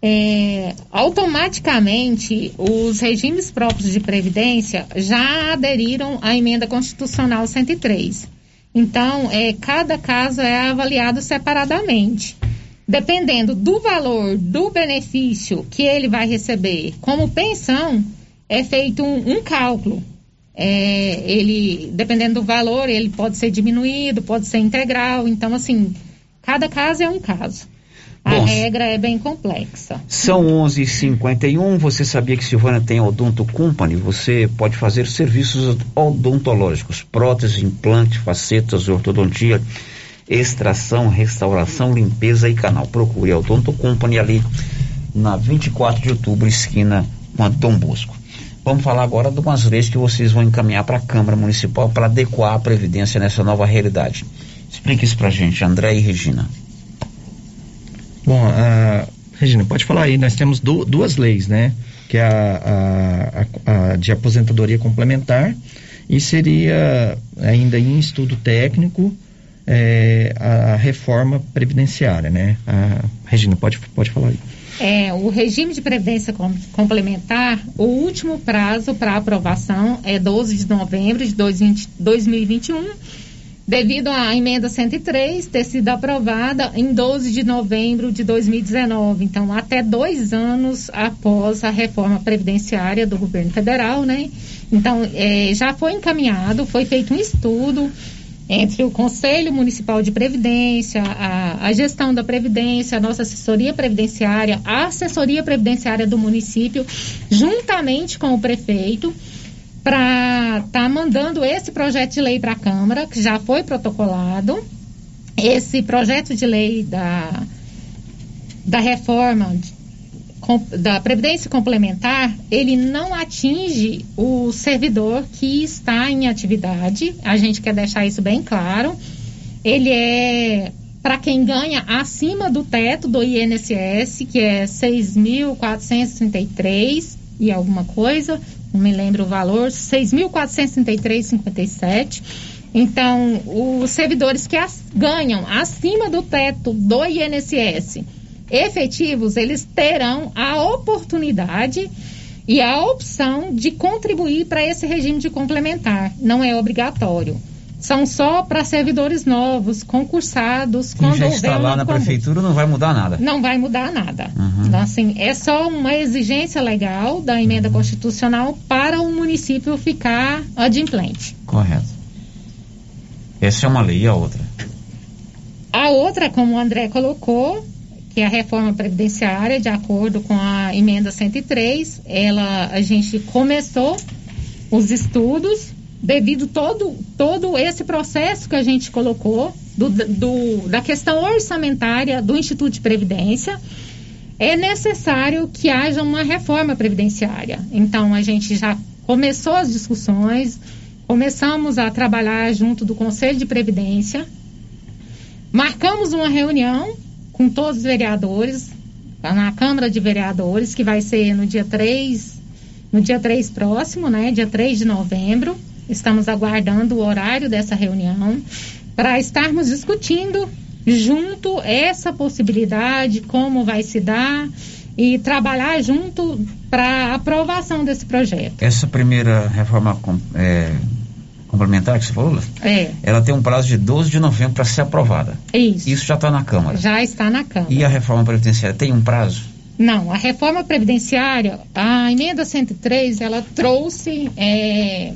É, automaticamente, os regimes próprios de previdência já aderiram à emenda constitucional 103. Então, é, cada caso é avaliado separadamente. Dependendo do valor do benefício que ele vai receber como pensão, é feito um, um cálculo. É, ele, dependendo do valor, ele pode ser diminuído, pode ser integral. Então, assim, cada caso é um caso. A Bom, regra é bem complexa. São 11h51. Você sabia que Silvânia tem Odonto Company? Você pode fazer serviços odontológicos, prótese, implante, facetas, ortodontia, extração, restauração, limpeza e canal. Procure a Odonto Company ali na 24 de outubro, esquina com a Dom Bosco. Vamos falar agora de umas leis que vocês vão encaminhar para a Câmara Municipal para adequar a Previdência nessa nova realidade. Explique isso pra gente, André e Regina. Bom, a, Regina, pode falar aí, nós temos du- duas leis, né? Que é a, a- a- a de aposentadoria complementar e seria ainda em estudo técnico é, a reforma previdenciária, né? A, Regina, pode, pode falar aí. É, o regime de previdência com- complementar, o último prazo para aprovação é 12 de novembro de 2020 2021, devido à emenda 103 ter sido aprovada em 12 de novembro de 2019. Então, até dois anos após a reforma previdenciária do governo federal, né? Então, é, já foi encaminhado, foi feito um estudo entre o Conselho Municipal de Previdência, a, a gestão da Previdência, a nossa assessoria previdenciária, a assessoria previdenciária do município, juntamente com o prefeito, para estar tá mandando esse projeto de lei para a Câmara, que já foi protocolado. Esse projeto de lei da, da reforma da Previdência Complementar, ele não atinge o servidor que está em atividade. A gente quer deixar isso bem claro. Ele é para quem ganha acima do teto do INSS, que é 6.433 e alguma coisa, não me lembro o valor, 6.433,57. Então, os servidores que as- ganham acima do teto do INSS efetivos, eles terão a oportunidade e a opção de contribuir para esse regime de complementar. Não é obrigatório. São só para servidores novos, concursados, Quem quando já está lá na prefeitura não vai mudar nada. Não vai mudar nada. Uhum. Então, assim, é só uma exigência legal da emenda constitucional para o município ficar adimplente. Correto. Essa é uma lei e a outra. A outra, como o André colocou, que a reforma previdenciária, de acordo com a emenda 103, ela, a gente começou os estudos, devido todo, todo esse processo que a gente colocou, do, do, da questão orçamentária do Instituto de Previdência, é necessário que haja uma reforma previdenciária. Então, a gente já começou as discussões, começamos a trabalhar junto do Conselho de Previdência, marcamos uma reunião com todos os vereadores, na Câmara de Vereadores, que vai ser no dia 3, no dia 3 próximo, né? Dia 3 de novembro. Estamos aguardando o horário dessa reunião para estarmos discutindo junto essa possibilidade, como vai se dar e trabalhar junto para aprovação desse projeto. Essa primeira reforma é, complementar que você falou, É, ela tem um prazo de 12 de novembro para ser aprovada. isso. Isso já está na Câmara. Já está na Câmara. E a reforma previdenciária tem um prazo? Não, a reforma previdenciária, a emenda 103, ela trouxe, é,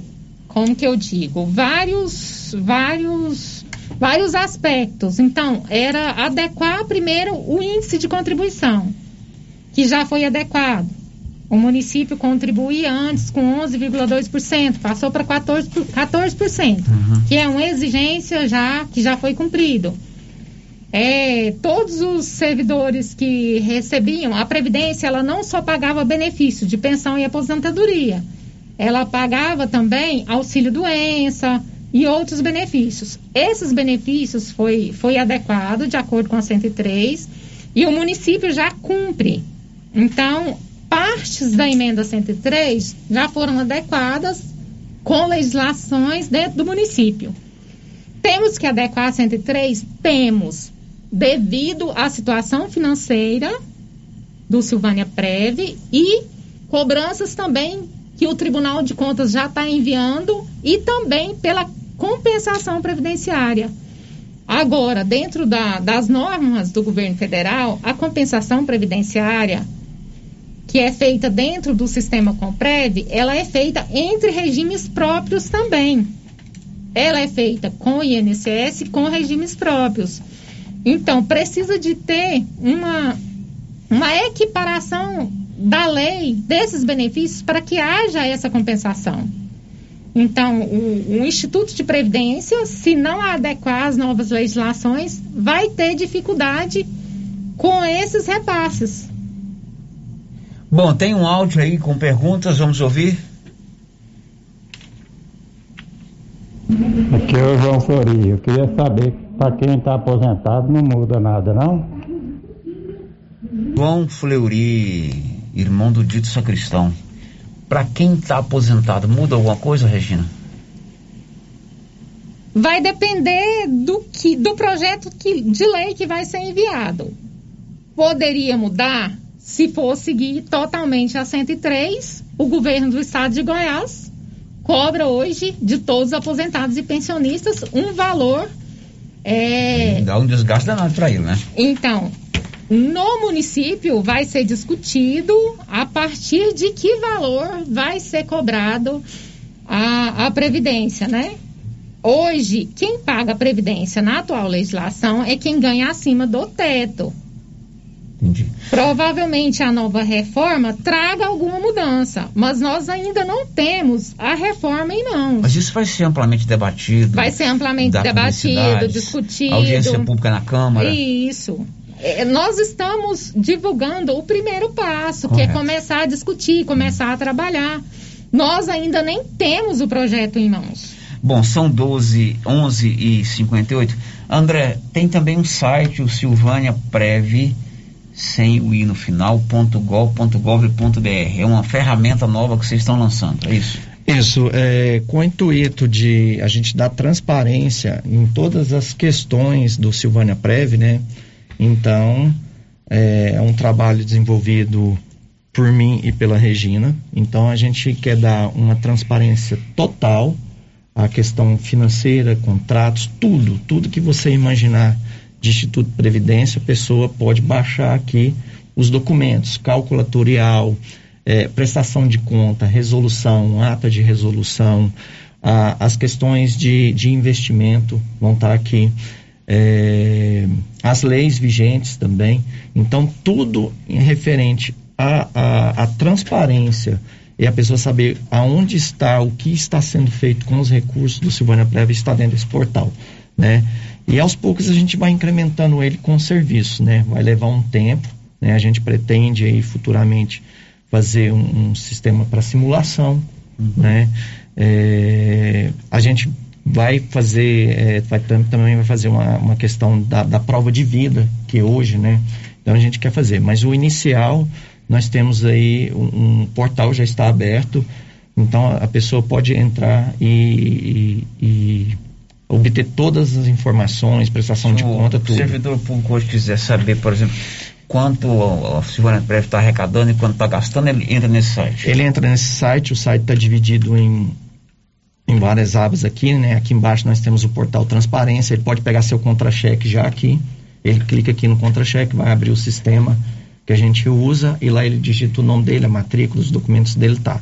como que eu digo, vários, vários, vários aspectos. Então, era adequar primeiro o índice de contribuição, que já foi adequado. O município contribuía antes com 11,2%, passou para 14%, por- 14% que é uma exigência já que já foi cumprido. É, todos os servidores que recebiam a previdência, ela não só pagava benefício de pensão e aposentadoria, ela pagava também auxílio doença e outros benefícios. Esses benefícios foi foi adequado de acordo com a 103 e o município já cumpre. Então, partes da emenda 103 já foram adequadas com legislações dentro do município. Temos que adequar a 103? Temos, devido à situação financeira do Silvânia Preve e cobranças também que o Tribunal de Contas já está enviando e também pela compensação previdenciária. Agora, dentro da- das normas do governo federal, a compensação previdenciária que é feita dentro do sistema Comprev, ela é feita entre regimes próprios também. Ela é feita com INSS com regimes próprios. Então, precisa de ter uma, uma equiparação da lei desses benefícios para que haja essa compensação. Então, o, o Instituto de Previdência, se não adequar às novas legislações, vai ter dificuldade com esses repasses. Bom, tem um áudio aí com perguntas, vamos ouvir? Aqui é o João Flori. Eu queria saber, para quem está aposentado, não muda nada, não? João Fleury, irmão do dito sacristão. Para quem está aposentado, muda alguma coisa, Regina? Vai depender do que do projeto que, de lei que vai ser enviado. Poderia mudar se for seguir totalmente a 103. O governo do estado de Goiás cobra hoje de todos os aposentados e pensionistas um valor. é, Dá um desgaste danado para ele, né? então, no município vai ser discutido a partir de que valor vai ser cobrado a, a previdência, né? Hoje, quem paga a previdência na atual legislação é quem ganha acima do teto. Entendi. Provavelmente a nova reforma traga alguma mudança, mas nós ainda não temos a reforma em mãos. Mas isso vai ser amplamente debatido. Vai ser amplamente debatido, discutido. Audiência pública na Câmara. Isso. É, Nós estamos divulgando o primeiro passo, que é Correto. começar a discutir, começar a trabalhar. Nós ainda nem temos o projeto em mãos. Bom, são 12, 11 e 58. André, tem também um site, o Silvânia Prev, sem o i no br. É uma ferramenta nova que vocês estão lançando, é isso? Isso, é, com o intuito de a gente dar transparência em todas as questões do Silvânia Prev, né? Então, é, é um trabalho desenvolvido por mim e pela Regina. Então, a gente quer dar uma transparência total à questão financeira, contratos, tudo, tudo que você imaginar de Instituto de Previdência, a pessoa pode baixar aqui os documentos, calculatorial, é, prestação de conta, resolução, ata de resolução, a- as questões de, de investimento vão estar aqui, é, as leis vigentes também. Então, tudo em referente à, transparência e a pessoa saber aonde está, o que está sendo feito com os recursos do Silvânia Prévia está dentro desse portal, né? E aos poucos a gente vai incrementando ele com o serviço, né? Vai levar um tempo, né? A gente pretende aí futuramente fazer um, um sistema para simulação, uhum. né? É, a gente vai fazer, é, vai, também vai fazer uma, uma questão da, da prova de vida, que hoje, né? Então a gente quer fazer. Mas o inicial, nós temos aí um, um portal já está aberto, então a, a pessoa pode entrar e, e, e, obter todas as informações, prestação de conta, tudo. Se o servidor público hoje quiser saber, por exemplo, quanto a Silvânia Prévio está arrecadando e quanto está gastando, ele entra nesse site. Ele entra nesse site, o site está dividido em, em várias abas aqui, né? Aqui embaixo nós temos o portal transparência, ele pode pegar seu contra-cheque já aqui, ele clica aqui no contra-cheque, vai abrir o sistema que a gente usa e lá ele digita o nome dele, a matrícula, os documentos dele tá.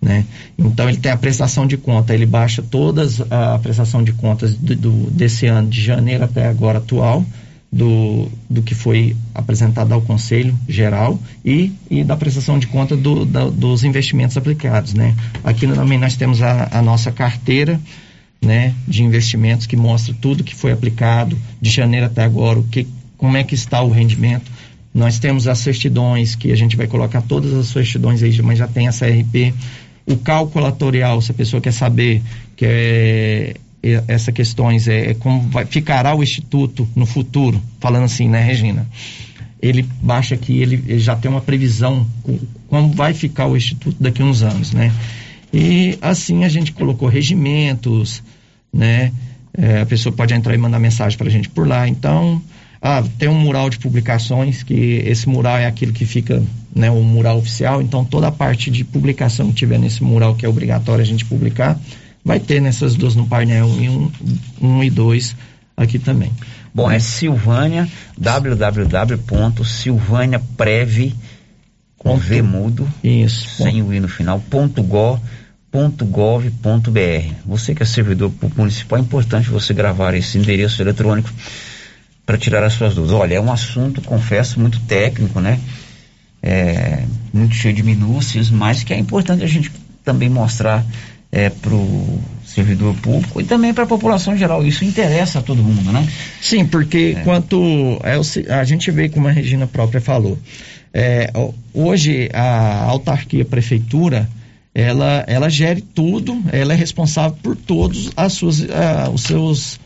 Né? Então ele tem a prestação de conta, ele baixa todas a prestação de contas do, do, desse ano, de janeiro até agora atual, do, do que foi apresentado ao Conselho Geral e, e da prestação de conta do, da, dos investimentos aplicados. Né? Aqui também nós temos a, a nossa carteira né, de investimentos que mostra tudo que foi aplicado de janeiro até agora, o que, como é que está o rendimento. Nós temos as certidões, que a gente vai colocar todas as certidões aí, mas já tem a CRP. O calculatorial, se a pessoa quer saber que é, é essas questões, é, é, como vai, ficará o Instituto no futuro, falando assim, né, Regina? Ele baixa aqui, ele, ele já tem uma previsão como vai ficar o Instituto daqui a uns anos, né? E assim a gente colocou regimentos, né? É, a pessoa pode entrar e mandar mensagem para a gente por lá. Então, ah, tem um mural de publicações, que esse mural é aquilo que fica, né, o mural oficial. Então, toda a parte de publicação que tiver nesse mural, que é obrigatório a gente publicar, vai ter nessas duas no painel 1 um, um e 2 aqui também. Bom, é Silvânia, www.silvaniaprev com V mudo, isso, sem o i no final, ponto go, .gov.br. Você que é servidor municipal, é importante você gravar esse endereço eletrônico para tirar as suas dúvidas. Olha, é um assunto, confesso, muito técnico, né? É, muito cheio de minúcias, mas que é importante a gente também mostrar é, para o servidor público e também para a população em geral. Isso interessa a todo mundo, né? Sim, porque é. quanto é, a gente vê como a Regina própria falou, é, hoje a autarquia, a prefeitura, ela, ela gere tudo, ela é responsável por todos as suas, os seus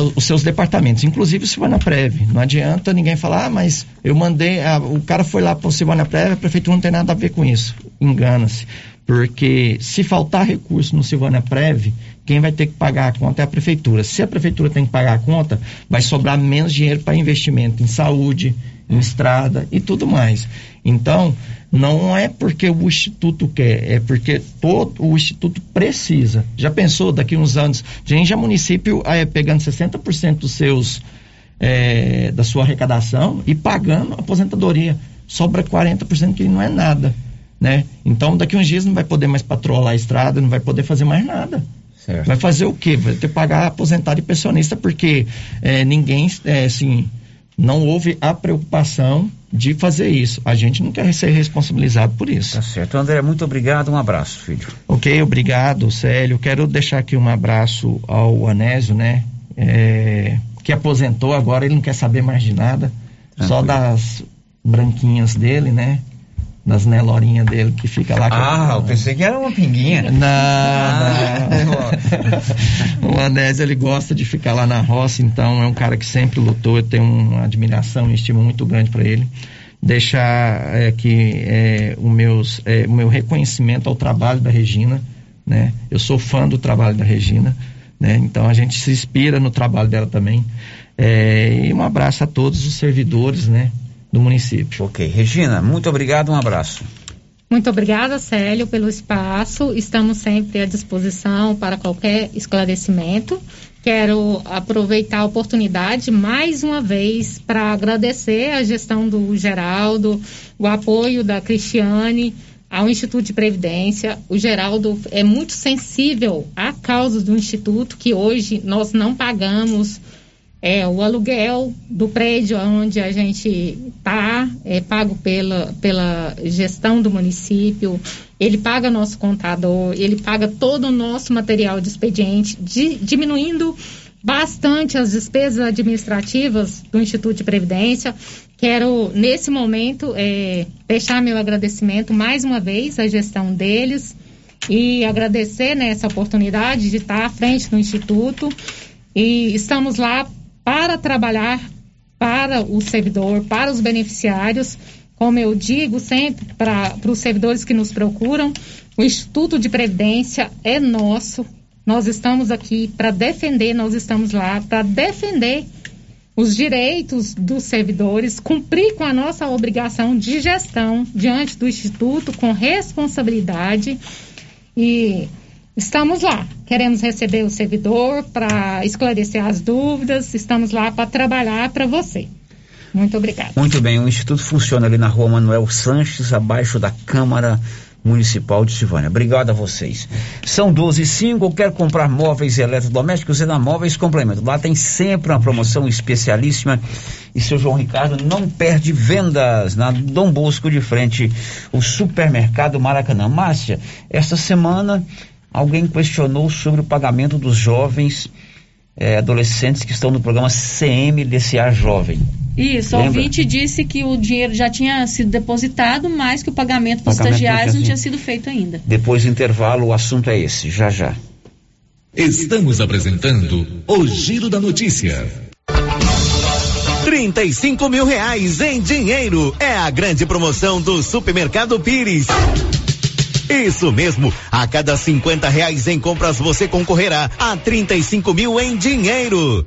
os seus departamentos, inclusive o Silvana Preve. Não adianta ninguém falar, ah, mas eu mandei, uh, o cara foi lá para o Silvana Preve, a prefeitura não tem nada a ver com isso. Engana-se. Porque se faltar recurso no Silvana Preve, quem vai ter que pagar a conta é a prefeitura. Se a prefeitura tem que pagar a conta, vai sobrar menos dinheiro para investimento em saúde, em estrada e tudo mais. Então, não é porque o Instituto quer, é porque todo o Instituto precisa. Já pensou daqui uns anos, gente, a município é, pegando 60% dos seus, é, da sua arrecadação e pagando aposentadoria. Sobra 40% que não é nada. Né? Então, daqui uns dias não vai poder mais patrolar a estrada, não vai poder fazer mais nada. Certo. Vai fazer o quê? Vai ter que pagar aposentado e pensionista, porque é, ninguém, é, assim, não houve a preocupação de fazer isso. A gente não quer ser responsabilizado por isso. Tá certo. André, muito obrigado. Um abraço, filho. Ok, obrigado, Célio. Quero deixar aqui um abraço ao Anésio, né? É, que aposentou agora, ele não quer saber mais de nada. Tranquilo. Só das branquinhas dele, né? Das Nelorinhas dele que fica lá. Ah, eu pensei que era uma pinguinha. Não, ah, não. *laughs* o Anésio ele gosta de ficar lá na roça, então é um cara que sempre lutou. Eu tenho uma admiração e estima muito grande para ele. Deixar é, aqui é, o, meus, é, o meu reconhecimento ao trabalho da Regina. Né? Eu sou fã do trabalho da Regina, né? então a gente se inspira no trabalho dela também. É, e um abraço a todos os servidores, né? Do município. Ok. Regina, muito obrigado, um abraço. Muito obrigada, Célio, pelo espaço. Estamos sempre à disposição para qualquer esclarecimento. Quero aproveitar a oportunidade mais uma vez para agradecer a gestão do Geraldo, o apoio da Cristiane ao Instituto de Previdência. O Geraldo é muito sensível à causa do Instituto, que hoje nós não pagamos é, o aluguel do prédio onde a gente tá é pago pela, pela gestão do município, ele paga nosso contador, ele paga todo o nosso material de expediente, di, diminuindo bastante as despesas administrativas do Instituto de Previdência. Quero, nesse momento, é, deixar meu agradecimento mais uma vez à gestão deles e agradecer né, essa oportunidade de estar à frente do Instituto. E estamos lá para trabalhar para o servidor, para os beneficiários. Como eu digo sempre para os servidores que nos procuram, o Instituto de Previdência é nosso. Nós estamos aqui para defender, nós estamos lá para defender os direitos dos servidores, cumprir com a nossa obrigação de gestão diante do Instituto com responsabilidade e estamos lá. Queremos receber o servidor para esclarecer as dúvidas, estamos lá para trabalhar para você. Muito obrigada. Muito bem, o Instituto funciona ali na rua Manuel Sanches, abaixo da Câmara Municipal de Silvânia. Obrigado a vocês. São 12 e 5, quer comprar móveis eletrodomésticos e na Móveis Complemento. Lá tem sempre uma promoção especialíssima e seu João Ricardo não perde vendas na Dom Bosco de frente, o supermercado Maracanã. Márcia, esta semana alguém questionou sobre o pagamento dos jovens eh, adolescentes que estão no programa CMDCA Jovem. Isso, o ouvinte disse que o dinheiro já tinha sido depositado, mas que o pagamento para os Pagamento estagiários não tinha sido feito ainda. Depois do intervalo, o assunto é esse, já já. Estamos apresentando o Giro da Notícia. 35 mil reais em dinheiro. É a grande promoção do Supermercado Pires. Isso mesmo, a cada 50 reais em compras você concorrerá a 35 mil em dinheiro.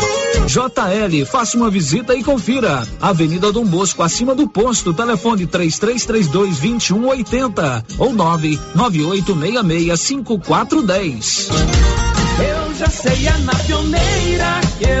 JL, faça uma visita e confira. Avenida Dom Bosco, acima do posto, telefone 3332 2180 ou 99866 5410. Eu já sei, é na pioneira eu.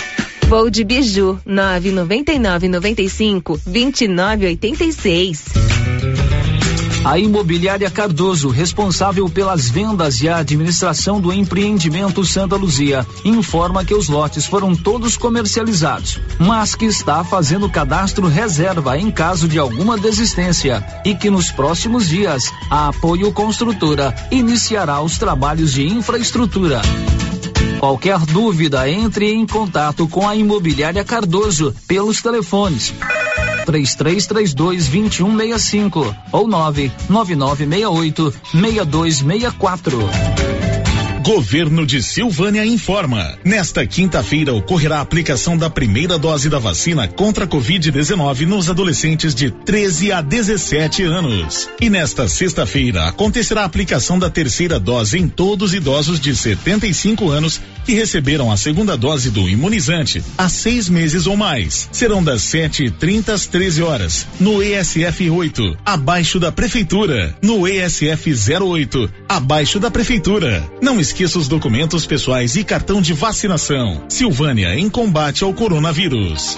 Voo de Biju, 999 95 2986. A Imobiliária Cardoso, responsável pelas vendas e a administração do empreendimento Santa Luzia, informa que os lotes foram todos comercializados, mas que está fazendo cadastro reserva em caso de alguma desistência e que nos próximos dias a Apoio Construtora iniciará os trabalhos de infraestrutura. Qualquer dúvida, entre em contato com a Imobiliária Cardoso pelos telefones 3332 2165 ou 99968 6264. Governo de Silvânia informa. Nesta quinta-feira ocorrerá a aplicação da primeira dose da vacina contra a Covid-19 nos adolescentes de 13 a 17 anos. E nesta sexta-feira acontecerá a aplicação da terceira dose em todos os idosos de 75 anos que receberam a segunda dose do imunizante há seis meses ou mais. Serão das 7h30 às 13 horas no ESF 8, abaixo da Prefeitura. No ESF 08, abaixo da Prefeitura. Não esqueça os documentos pessoais e cartão de vacinação. Silvânia em combate ao coronavírus.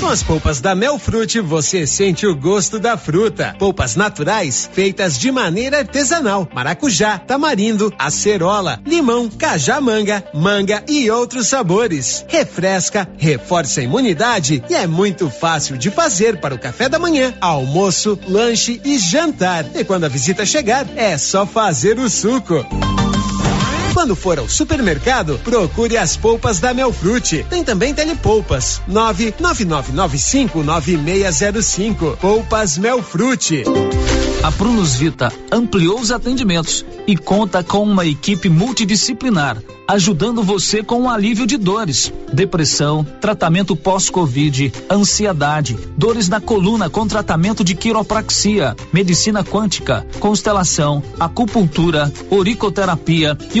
Com as polpas da Melfrute, você sente o gosto da fruta. Polpas naturais, feitas de maneira artesanal. Maracujá, tamarindo, acerola, limão, cajamanga, manga e outros sabores. Refresca, reforça a imunidade e é muito fácil de fazer para o café da manhã, almoço, lanche e jantar. E quando a visita chegar, é só fazer o suco. Quando for ao supermercado, procure as polpas da Melfrute. Tem também telepolpas. 999559605. Polpas Melfrute. A Prunus Vita ampliou os atendimentos e conta com uma equipe multidisciplinar, ajudando você com o alívio de dores, depressão, tratamento pós-Covid, ansiedade, dores na coluna com tratamento de quiropraxia, medicina quântica, constelação, acupuntura, oricoterapia e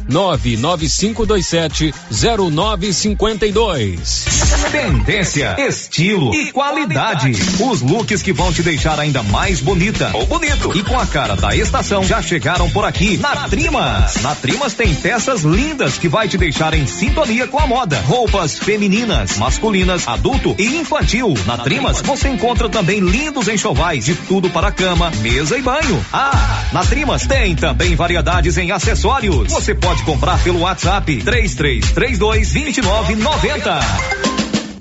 995270952. Tendência, estilo e qualidade. Os looks que vão te deixar ainda mais bonita ou bonito e com a cara da estação já chegaram por aqui na Trimas. Na Trimas tem peças lindas que vai te deixar em sintonia com a moda. Roupas femininas, masculinas, adulto e infantil. Na Trimas você encontra também lindos enxovais de tudo para cama, mesa e banho. Ah, na Trimas tem também variedades em acessórios. Você pode comprar pelo WhatsApp 3332 2990.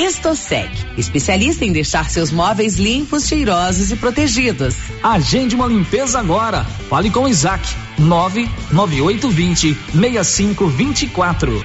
Estosec, especialista em deixar seus móveis limpos, cheirosos e protegidos. Agende uma limpeza agora. Fale com Isaac. 99820 6524.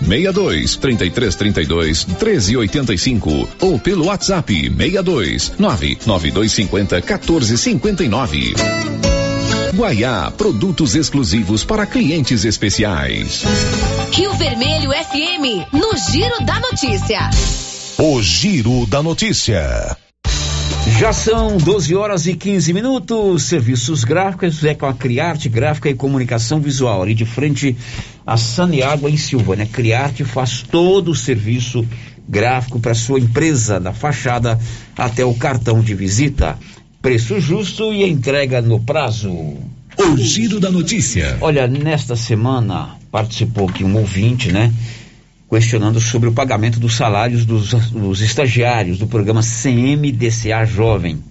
62 33 32 13 85 ou pelo WhatsApp 62 99250 14 59. Guaiá, produtos exclusivos para clientes especiais. Rio Vermelho FM, no Giro da Notícia. O Giro da Notícia. Já são 12 horas e 15 minutos. Serviços gráficos é com a Criarte Gráfica e Comunicação Visual, ali de frente a Saneágua em Silvânia. Criarte faz todo o serviço gráfico para sua empresa, da fachada até o cartão de visita. Preço justo e entrega no prazo. O Giro da Notícia. Olha, nesta semana participou aqui um ouvinte, né? questionando sobre o pagamento dos salários dos, dos estagiários do programa CMDCA Jovem,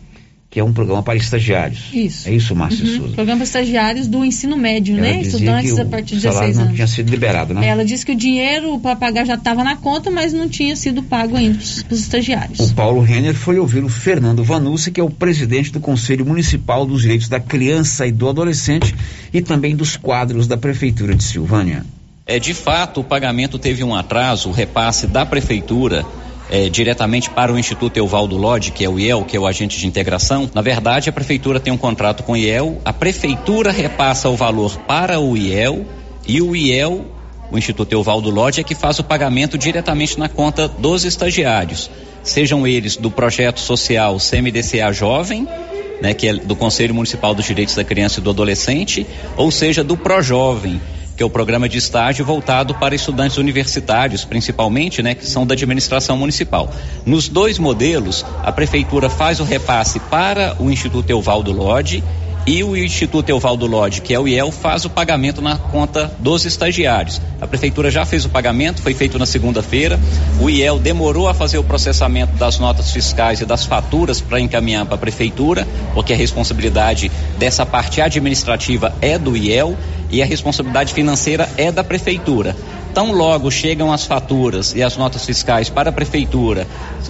que é um programa para estagiários. Isso. É isso, Márcio Uhum. Souza? Programa para estagiários do ensino médio, Ela né? Estudantes a partir de salário 16 não anos. tinha sido liberado, né? Ela disse que o dinheiro para pagar já estava na conta, mas não tinha sido pago ainda para os estagiários. O Paulo Renner foi ouvir o Fernando Vanucci, que é o presidente do Conselho Municipal dos Direitos da Criança e do Adolescente e também dos quadros da Prefeitura de Silvânia. É, de fato, o pagamento teve um atraso, o repasse da prefeitura é, diretamente para o Instituto Euvaldo Lodge, que é o IEL, que é o agente de integração. Na verdade, a prefeitura tem um contrato com o IEL, a prefeitura repassa o valor para o IEL e o IEL, o Instituto Euvaldo Lodge, é que faz o pagamento diretamente na conta dos estagiários, sejam eles do projeto social CMDCA Jovem, né, que é do Conselho Municipal dos Direitos da Criança e do Adolescente, ou seja, do ProJovem, que é o programa de estágio voltado para estudantes universitários, principalmente, né, que são da administração municipal. Nos dois modelos, a prefeitura faz o repasse para o Instituto Euvaldo Lodge e o Instituto Euvaldo Lodge, que é o IEL, faz o pagamento na conta dos estagiários. A prefeitura já fez o pagamento, foi feito na segunda-feira. O IEL demorou a fazer o processamento das notas fiscais e das faturas para encaminhar para a prefeitura, porque a responsabilidade dessa parte administrativa é do IEL e a responsabilidade financeira é da prefeitura. Tão logo chegam as faturas e as notas fiscais para a prefeitura,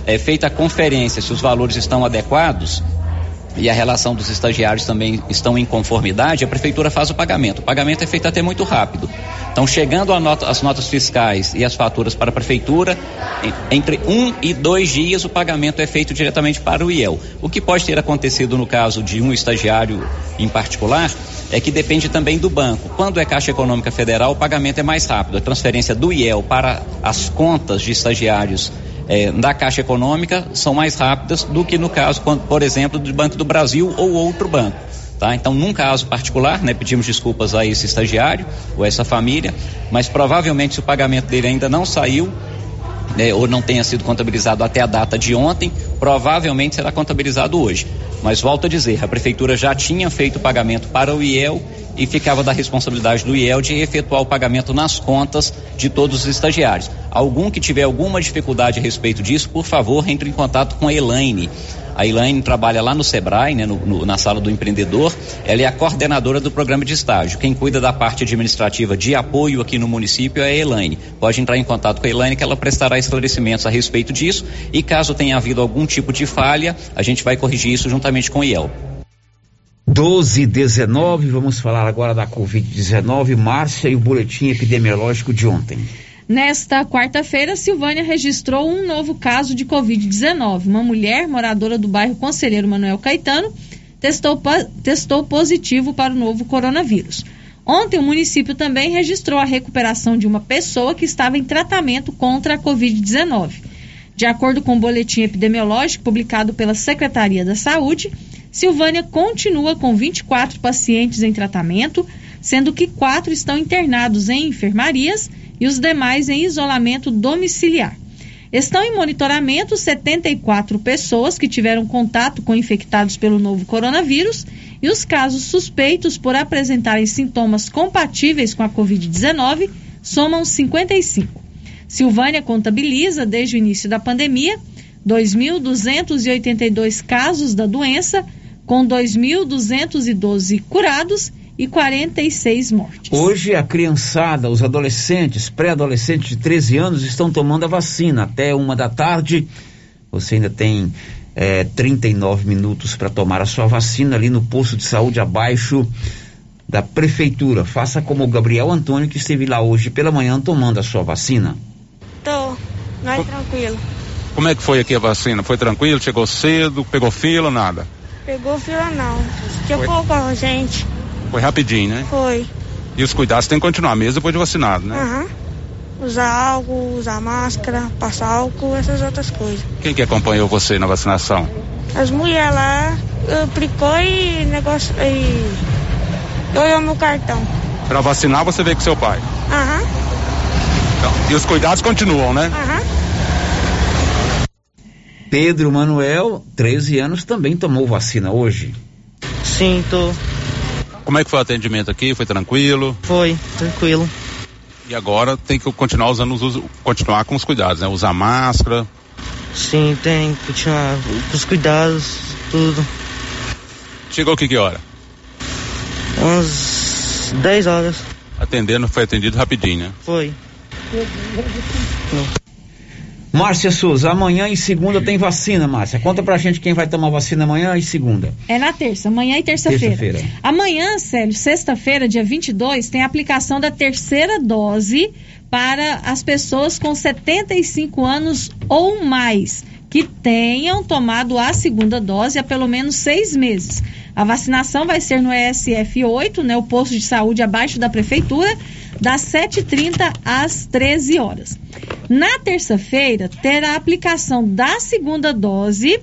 é feita a conferência se os valores estão adequados, e a relação dos estagiários também estão em conformidade, a prefeitura faz o pagamento. O pagamento é feito até muito rápido. Então, chegando nota, as notas fiscais e as faturas para a prefeitura, entre um e dois dias o pagamento é feito diretamente para o IEL. O que pode ter acontecido no caso de um estagiário em particular é que depende também do banco. Quando é Caixa Econômica Federal, o pagamento é mais rápido. A transferência do IEL para as contas de estagiários eh, da Caixa Econômica são mais rápidas do que no caso, por exemplo, do Banco do Brasil ou outro banco. Tá? Então, num caso particular, né, pedimos desculpas a esse estagiário ou essa família, mas provavelmente se o pagamento dele ainda não saiu, né, ou não tenha sido contabilizado até a data de ontem, provavelmente será contabilizado hoje. Mas volto a dizer, a prefeitura já tinha feito o pagamento para o IEL e ficava da responsabilidade do IEL de efetuar o pagamento nas contas de todos os estagiários. Algum que tiver alguma dificuldade a respeito disso, por favor, entre em contato com a Elaine. A Elaine trabalha lá no Sebrae, né, no, no, na sala do empreendedor. Ela é a coordenadora do programa de estágio. Quem cuida da parte administrativa de apoio aqui no município é a Elaine. Pode entrar em contato com a Elaine que ela prestará esclarecimentos a respeito disso. E caso tenha havido algum tipo de falha, a gente vai corrigir isso juntamente com o IEL. 12 e 19, vamos falar agora da Covid-19, Márcia e o boletim epidemiológico de ontem. Nesta quarta-feira, Silvânia registrou um novo caso de Covid-19. Uma mulher moradora do bairro Conselheiro Manuel Caetano testou, testou positivo para o novo coronavírus. Ontem, o município também registrou a recuperação de uma pessoa que estava em tratamento contra a Covid-19. De acordo com o boletim epidemiológico publicado pela Secretaria da Saúde, Silvânia continua com 24 pacientes em tratamento, sendo que quatro estão internados em enfermarias e os demais em isolamento domiciliar. Estão em monitoramento 74 pessoas que tiveram contato com infectados pelo novo coronavírus e os casos suspeitos por apresentarem sintomas compatíveis com a Covid-19 somam 55. Silvânia contabiliza, desde o início da pandemia, 2.282 casos da doença, com 2.212 curados e 46 mortes. Hoje a criançada, os adolescentes, pré-adolescentes de 13 anos estão tomando a vacina até uma da tarde. Você ainda tem é, 39 minutos para tomar a sua vacina ali no posto de saúde abaixo da prefeitura. Faça como o Gabriel Antônio que esteve lá hoje pela manhã tomando a sua vacina. Tô, mais tranquilo. Como é que foi aqui a vacina? Foi tranquilo? Chegou cedo? Pegou fila? Nada? Pegou fila não. Tinha pouca gente. Foi rapidinho, né? Foi. E os cuidados têm que continuar mesmo depois de vacinado, né? Aham. Uhum. Usar álcool, usar máscara, passar álcool, essas outras coisas. Quem que acompanhou você na vacinação? As mulheres lá aplicou e negócio e olhou meu cartão. Para vacinar você veio com seu pai? Aham. Uhum. Então, e os cuidados continuam, né? Aham. Uhum. Pedro Manuel, 13 anos, também tomou vacina hoje. Sim, tô. Como é que foi o atendimento aqui? Foi tranquilo? Foi, tranquilo. E agora tem que continuar usando os, continuar com os cuidados, né? Usar máscara. Sim, tem que continuar com os cuidados, tudo. Chegou que, que hora? Umas 10 horas. Atendendo, foi atendido rapidinho, né? Foi. Márcia Souza, amanhã e segunda tem vacina, Márcia. Conta pra gente quem vai tomar vacina amanhã e segunda. É na terça, amanhã e terça-feira. Terça amanhã, Célio, sexta-feira, dia 22, tem a aplicação da terceira dose para as pessoas com 75 anos ou mais que tenham tomado a segunda dose há pelo menos seis meses. A vacinação vai ser no ESF 8, né, o posto de saúde abaixo da prefeitura, das 7h30 às 13 horas. Na terça-feira, terá a aplicação da segunda dose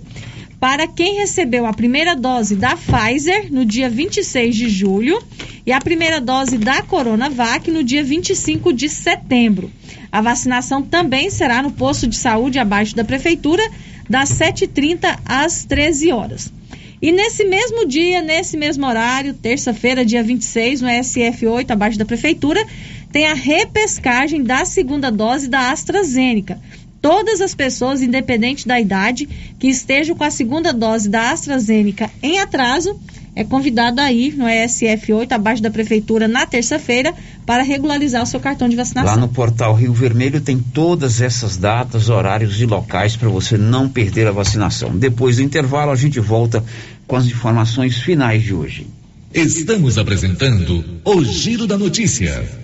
para quem recebeu a primeira dose da Pfizer no dia 26 de julho e a primeira dose da Coronavac no dia 25 de setembro. A vacinação também será no posto de saúde abaixo da prefeitura, das 7h30 às 13 horas. E nesse mesmo dia, nesse mesmo horário, terça-feira, dia 26, no SF8, abaixo da prefeitura, tem a repescagem da segunda dose da AstraZeneca. Todas as pessoas, independente da idade, que estejam com a segunda dose da AstraZeneca em atraso, é convidado a ir no ESF8, abaixo da prefeitura, na terça-feira, para regularizar o seu cartão de vacinação. Lá no portal Rio Vermelho tem todas essas datas, horários e locais para você não perder a vacinação. Depois do intervalo, a gente volta com as informações finais de hoje. Estamos apresentando o Giro da Notícia.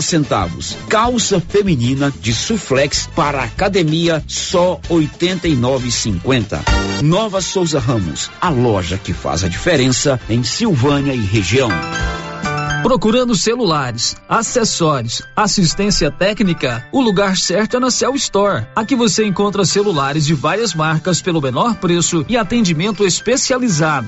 centavos. Calça feminina de suflex para academia só 89,50. Nova Souza Ramos, a loja que faz a diferença em Silvânia e região. Procurando celulares, acessórios, assistência técnica, o lugar certo é na Cell Store. Aqui você encontra celulares de várias marcas pelo menor preço e atendimento especializado.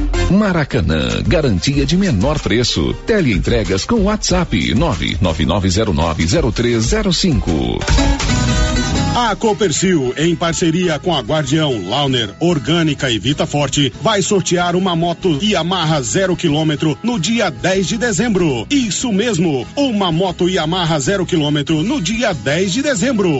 Maracanã, garantia de menor preço. Teleentregas com WhatsApp 999090305. A Copercil, em parceria com a Guardião, Launer, Orgânica e Vita Forte, vai sortear uma moto Yamaha zero quilômetro no dia 10 de dezembro. Isso mesmo, uma moto Yamaha zero quilômetro no dia 10 de dezembro.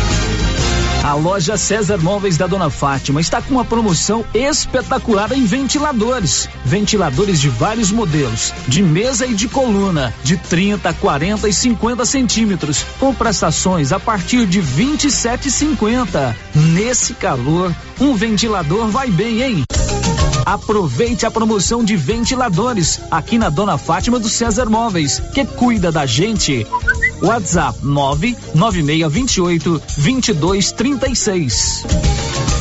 A loja César Móveis da Dona Fátima está com uma promoção espetacular em ventiladores. Ventiladores de vários modelos, de mesa e de coluna, de 30, 40 e 50 centímetros, com prestações a partir de 27,50. Nesse calor, um ventilador vai bem, hein? Aproveite a promoção de ventiladores aqui na Dona Fátima do César Móveis, que cuida da gente. WhatsApp 99628 2236.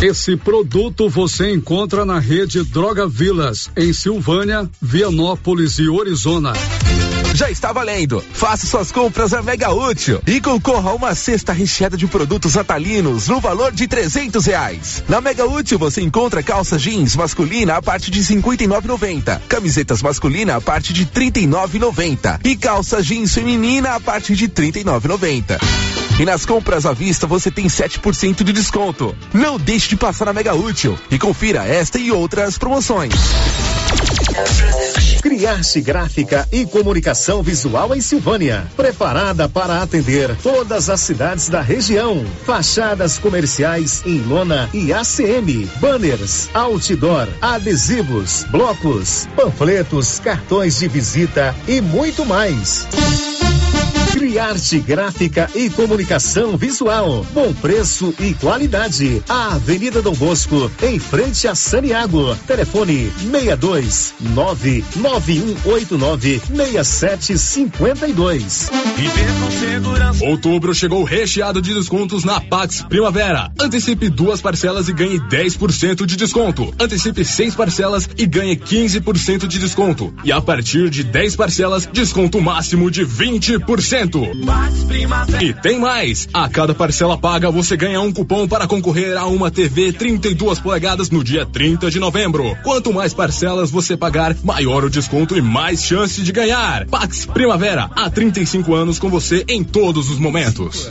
Esse produto você encontra na rede Droga Vilas, em Silvânia, Vianópolis e Orizona. Já está valendo. Faça suas compras na Mega Útil e concorra a uma cesta recheada de produtos atalinos no valor de trezentos reais. Na Mega Útil você encontra calça jeans masculina a partir de cinquenta e camisetas masculina a partir de trinta e e calça jeans feminina a partir de trinta e. E nas compras à vista você tem 7% de desconto. Não deixe de passar na Mega Útil e confira esta e outras promoções. Criarte Gráfica e Comunicação Visual em Silvânia. Preparada para atender todas as cidades da região. Fachadas comerciais em lona e ACM. Banners, outdoor, adesivos, blocos, panfletos, cartões de visita e muito mais. Criarte Gráfica e Comunicação Visual. Bom preço e qualidade. A Avenida Dom Bosco, em frente a Saniago. Telefone 62 99189 6752. Outubro chegou recheado de descontos na Pax Primavera. Antecipe duas parcelas e ganhe 10% de desconto. Antecipe seis parcelas e ganhe 15% de desconto. E a partir de 10 parcelas, desconto máximo de 20%. E tem mais! A cada parcela paga você ganha um cupom para concorrer a uma TV 32 polegadas no dia 30 de novembro. Quanto mais parcelas você pagar, maior o desconto e mais chance de ganhar. Pax Primavera, há 35 anos com você em todos os momentos.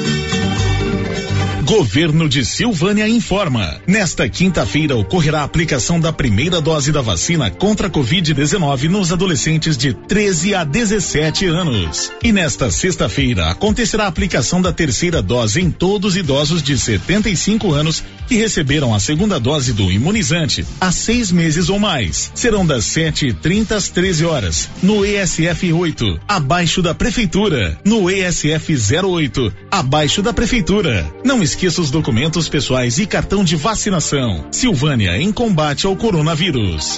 Governo de Silvânia informa. Nesta quinta-feira ocorrerá a aplicação da primeira dose da vacina contra a Covid-19 nos adolescentes de 13 a 17 anos. E nesta sexta-feira acontecerá a aplicação da terceira dose em todos os idosos de 75 anos que receberam a segunda dose do imunizante há seis meses ou mais. Serão das 7h30 às 13 horas, no ESF 8, abaixo da Prefeitura. No ESF 08, abaixo da Prefeitura. Não esqueça os documentos pessoais e cartão de vacinação. Silvânia em combate ao coronavírus.